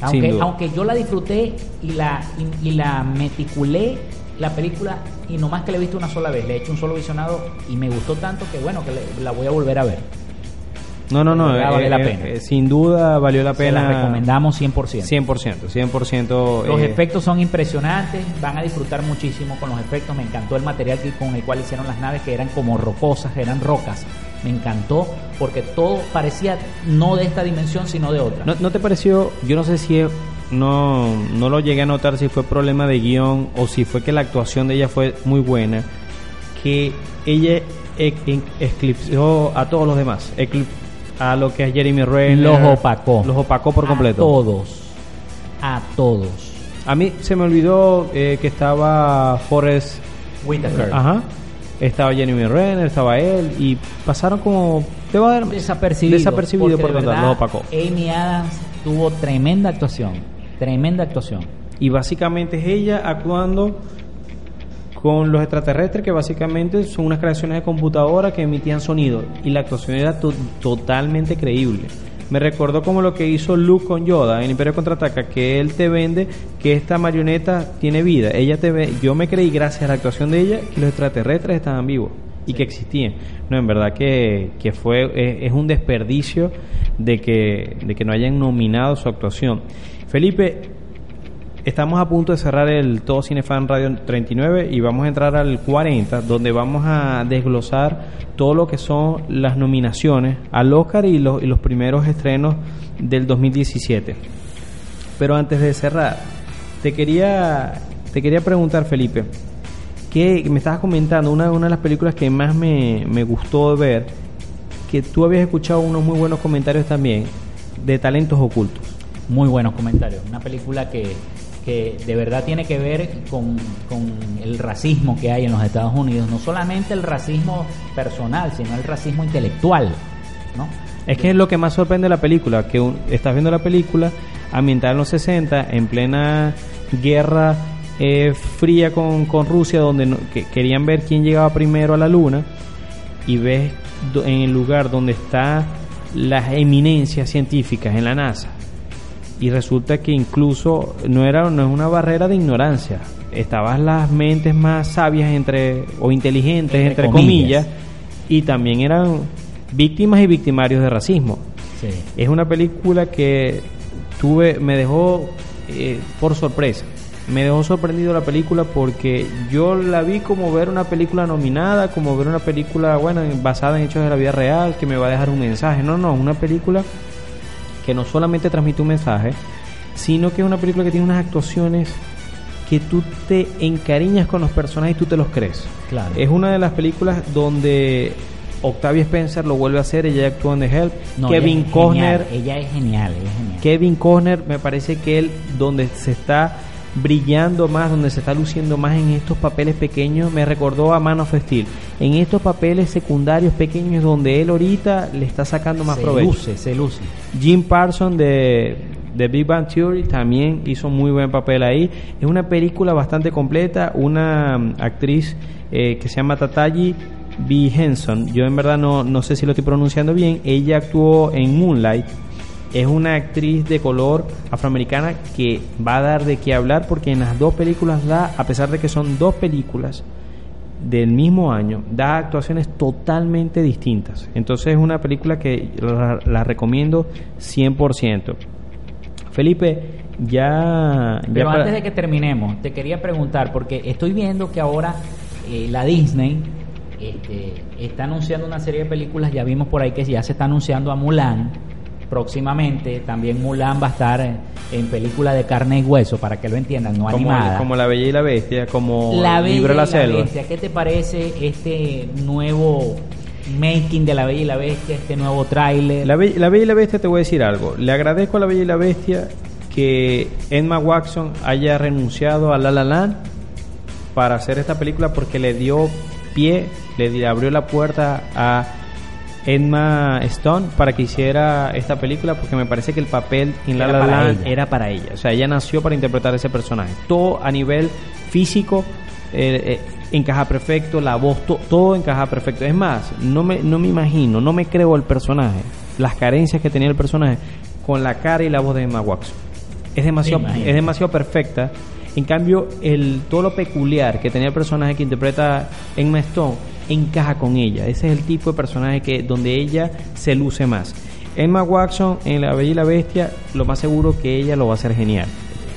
Aunque, aunque yo la disfruté y la, y, y la meticulé la película y nomás que la he visto una sola vez, le he hecho un solo visionado y me gustó tanto que bueno, que le- la voy a volver a ver. No, no, no. Verdad eh, vale la eh, pena. eh, sin duda valió la Se pena. la recomendamos 100%. 100%, 100%. Los efectos son impresionantes, van a disfrutar muchísimo con los efectos. Me encantó el material que- con el cual hicieron las naves, que eran como rocosas, eran rocas. Me encantó porque todo parecía no de esta dimensión, sino de otra. ¿No, no te pareció? Yo no sé si es- no, no lo llegué a notar si fue problema de guion o si fue que la actuación de ella fue muy buena, que ella eclipsó a todos los demás, a lo que es Jeremy Renner. los opacó. Los opacó por A completo. todos. A todos. A mí se me olvidó eh, que estaba Forrest Whitaker. Ajá. Estaba Jeremy Renner, estaba él y pasaron como te va a dar Desapercibido. desapercibido por contar, los opacó. Amy Adams tuvo tremenda actuación. Tremenda actuación. Y básicamente es ella actuando con los extraterrestres que básicamente son unas creaciones de computadora que emitían sonido y la actuación era to- totalmente creíble. Me recordó como lo que hizo Luke con Yoda en Imperio Contraataca, que él te vende que esta marioneta tiene vida. Ella te ve, yo me creí gracias a la actuación de ella que los extraterrestres estaban vivos y que existían. No, en verdad que, que fue es, es un desperdicio de que de que no hayan nominado su actuación. Felipe, Estamos a punto de cerrar el Todo Cinefan Radio 39 y vamos a entrar al 40, donde vamos a desglosar todo lo que son las nominaciones al Oscar y los, y los primeros estrenos del 2017. Pero antes de cerrar, te quería, te quería preguntar, Felipe, que me estabas comentando, una, una de las películas que más me, me gustó ver, que tú habías escuchado unos muy buenos comentarios también, de talentos ocultos. Muy buenos comentarios. Una película que, que de verdad tiene que ver con, con el racismo que hay en los Estados Unidos. No solamente el racismo personal, sino el racismo intelectual. ¿no? Es que es lo que más sorprende de la película, que estás viendo la película ambientada en los 60, en plena guerra eh, fría con, con Rusia, donde no- que querían ver quién llegaba primero a la luna, y ves en el lugar donde está las eminencias científicas en la NASA, y resulta que incluso no era no es una barrera de ignorancia, estaban las mentes más sabias entre o inteligentes Entre entre, comillas. comillas y también eran víctimas y victimarios de racismo. Sí. Es una película que tuve, me dejó eh, por sorpresa. Me dejó sorprendido la película porque yo la vi como ver una película nominada, como ver una película, bueno, basada en hechos de la vida real, que me va a dejar un mensaje. No, no, una película que no solamente transmite un mensaje, sino que es una película que tiene unas actuaciones que tú te encariñas con los personajes y tú te los crees. Claro. Es una de las películas donde Octavia Spencer lo vuelve a hacer, ella actuó en The Help, No, Kevin ella es Costner, genial, Ella es genial, ella es genial. Kevin Costner me parece que él donde se está brillando más, donde se está luciendo más en estos papeles pequeños, me recordó a Man of Steel. En estos papeles secundarios pequeños donde él ahorita le está sacando más se provecho. luce, se luce. Jim Parsons de, de Big Bang Theory también hizo muy buen papel ahí. Es una película bastante completa. Una mm, actriz eh, que se llama Tatayi B. Henson. Yo en verdad no, no sé si lo estoy pronunciando bien. Ella actuó en Moonlight. Es una actriz de color afroamericana que va a dar de qué hablar porque en las dos películas da, a pesar de que son dos películas, del mismo año da actuaciones totalmente distintas. Entonces es una película que la, la recomiendo 100%. Felipe, ya... ya Pero para- antes de que terminemos, te quería preguntar, porque estoy viendo que ahora eh, la Disney este, está anunciando una serie de películas, ya vimos por ahí que ya se está anunciando a Mulan próximamente, también Mulan va a estar en, en película de carne y hueso, para que lo entiendan, no como, animada. como La Bella y la Bestia, como La Libro de la la Selva. Bestia, ¿qué te parece este nuevo making de La Bella y la Bestia, este nuevo tráiler? La, Be- La Bella y la Bestia te voy a decir algo. Le agradezco a La Bella y la Bestia que Emma Watson haya renunciado a La La Land para hacer esta película porque le dio pie, le abrió la puerta a Emma Stone para que hiciera esta película porque me parece que el papel en La Era La Land era para ella. O sea, ella nació para interpretar ese personaje. Todo a nivel físico eh, eh, encaja perfecto, la voz, to- todo encaja perfecto. Es más, no me, no me imagino, no me creo el personaje, las carencias que tenía el personaje con la cara y la voz de Emma Watson. Es demasiado, es demasiado perfecta. En cambio, el, todo lo peculiar que tenía el personaje que interpreta Emma Stone encaja con ella. Ese es el tipo de personaje que donde ella se luce más. Emma Watson en La Bella y la Bestia, lo más seguro que ella lo va a hacer genial.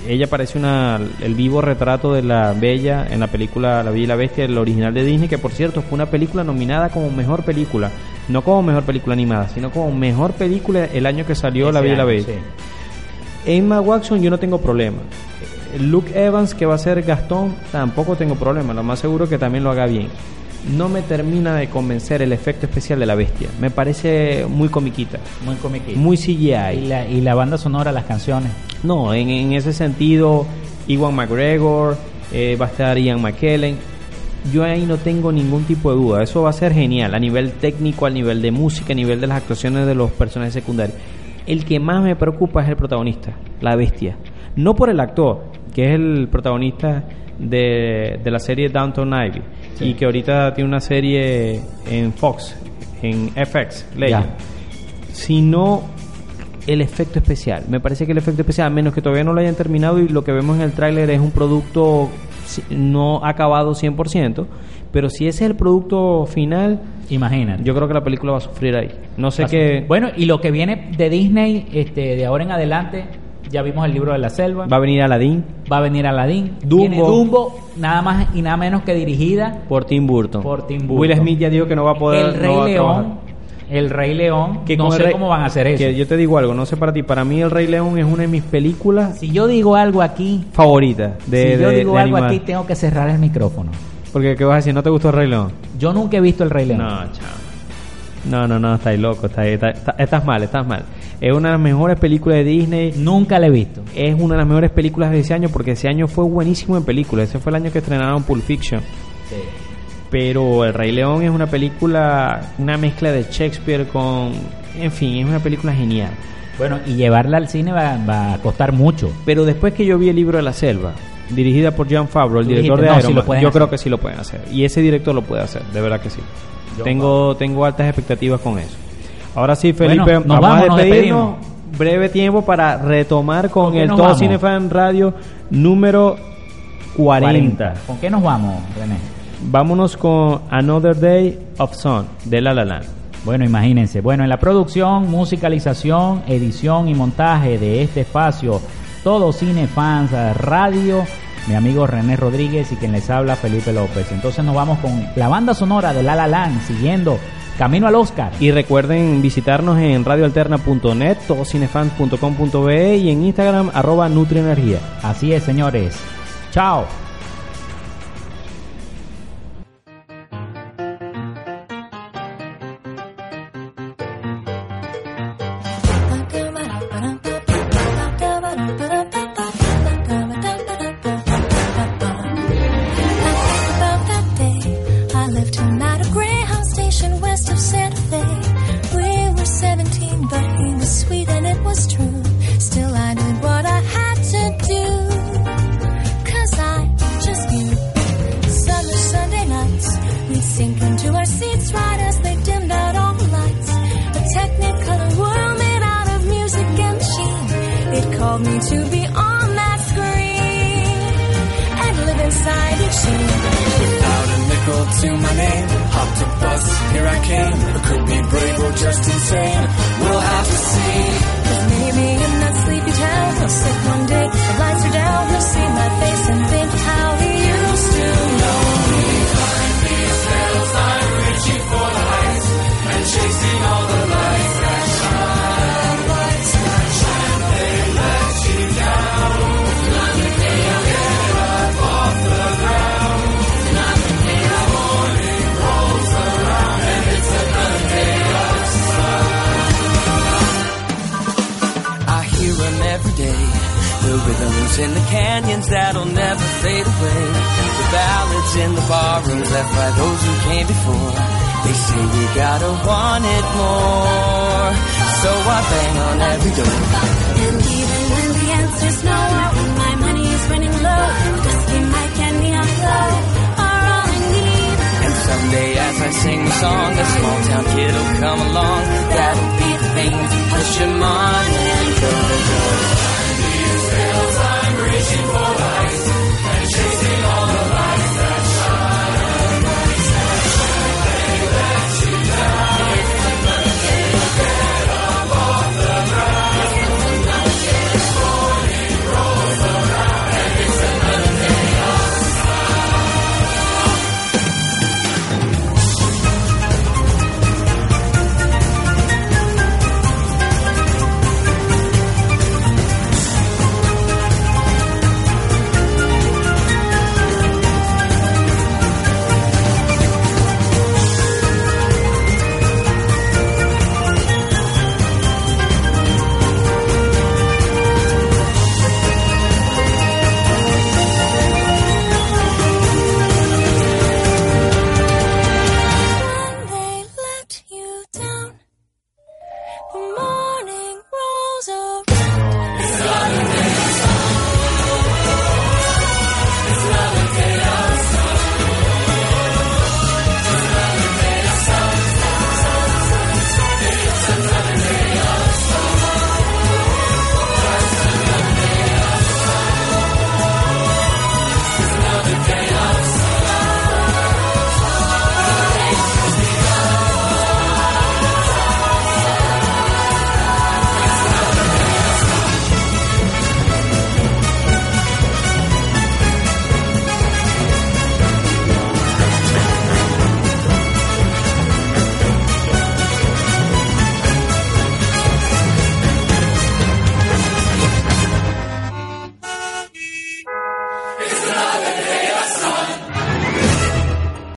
Ella parece una, el vivo retrato de la Bella en la película La Bella y la Bestia, el original de Disney, que por cierto fue una película nominada como mejor película, no como mejor película animada, sino como mejor película el año que salió La Bella y la Bestia. sí. Emma Watson yo no tengo problema. Luke Evans que va a ser Gastón tampoco tengo problema. Lo más seguro que también lo haga bien. No me termina de convencer el efecto especial de la bestia. Me parece muy comiquita, Muy comiquita. muy y CGI. la, y la banda sonora, las canciones. No, en, en ese sentido, Iwan McGregor, eh, va a estar Ian McKellen. Yo ahí no tengo ningún tipo de duda. Eso va a ser genial a nivel técnico, a nivel de música, a nivel de las actuaciones de los personajes secundarios. El que más me preocupa es el protagonista, la bestia. No por el actor, que es el protagonista de, de la serie Downton Ivy. Sí. Y que ahorita tiene una serie en Fox, en FX, Legend sino el efecto especial. Me parece que el efecto especial, a menos que todavía no lo hayan terminado y lo que vemos en el tráiler es un producto no acabado 100%, pero si ese es el producto final, Imagínate. yo creo que la película va a sufrir ahí. No sé qué Bueno, y lo que viene de Disney, este, de ahora en adelante, ya vimos el libro de la selva. va a venir Aladdin Va a venir Aladdin. Dumbo. Viene Dumbo, nada más y nada menos que dirigida por Tim Burton. por Tim Burton. Will Smith ya dijo que no va a poder El Rey León. El Rey León. Que no sé Rey- cómo van a hacer eso. Que yo te digo algo, no sé para ti, para mí El Rey León es una de mis películas Si yo digo algo aquí, favoritas de, si yo de- digo de algo animal. aquí, tengo que cerrar el micrófono. Porque ¿qué vas a decir? ¿No te gustó El Rey León? Yo nunca he visto el Rey León. No, chao. No, no, no, estáis loco, estáis, está- está- estás mal, estás mal. Es una de las mejores películas de Disney. Nunca la he visto. Es una de las mejores películas de ese año porque ese año fue buenísimo en películas. Ese fue el año que estrenaron Pulp Fiction. Pero El Rey León es una película, una mezcla de Shakespeare con... En fin, es una película genial. Bueno, y llevarla al cine va, va a costar mucho. Pero después que yo vi el libro de la selva, dirigida por John Favreau, el director dijiste, de no, Iron sí Man, yo hacer. creo que sí lo pueden hacer. Y ese director lo puede hacer, de verdad que sí. John Tengo, tengo altas expectativas con eso. Ahora sí, Felipe, Bueno, nos vamos, vamos, a nos despedirnos. Breve tiempo para retomar con ¿Con qué el nos Todo? Cinefan Radio número 40. ¿Con qué nos vamos, René? Vámonos con Another Day of Sun de La La Land. Bueno, imagínense. Bueno, en la producción, musicalización, edición y montaje de este espacio, todo Cine Fans Radio, mi amigo René Rodríguez y quien les habla Felipe López. Entonces nos vamos con la banda sonora de La La Land, siguiendo Camino al Oscar. Y recuerden visitarnos en radioalterna.net, todocinefans.com.be y en Instagram arroba Nutrienergía. Así es, señores. Chao.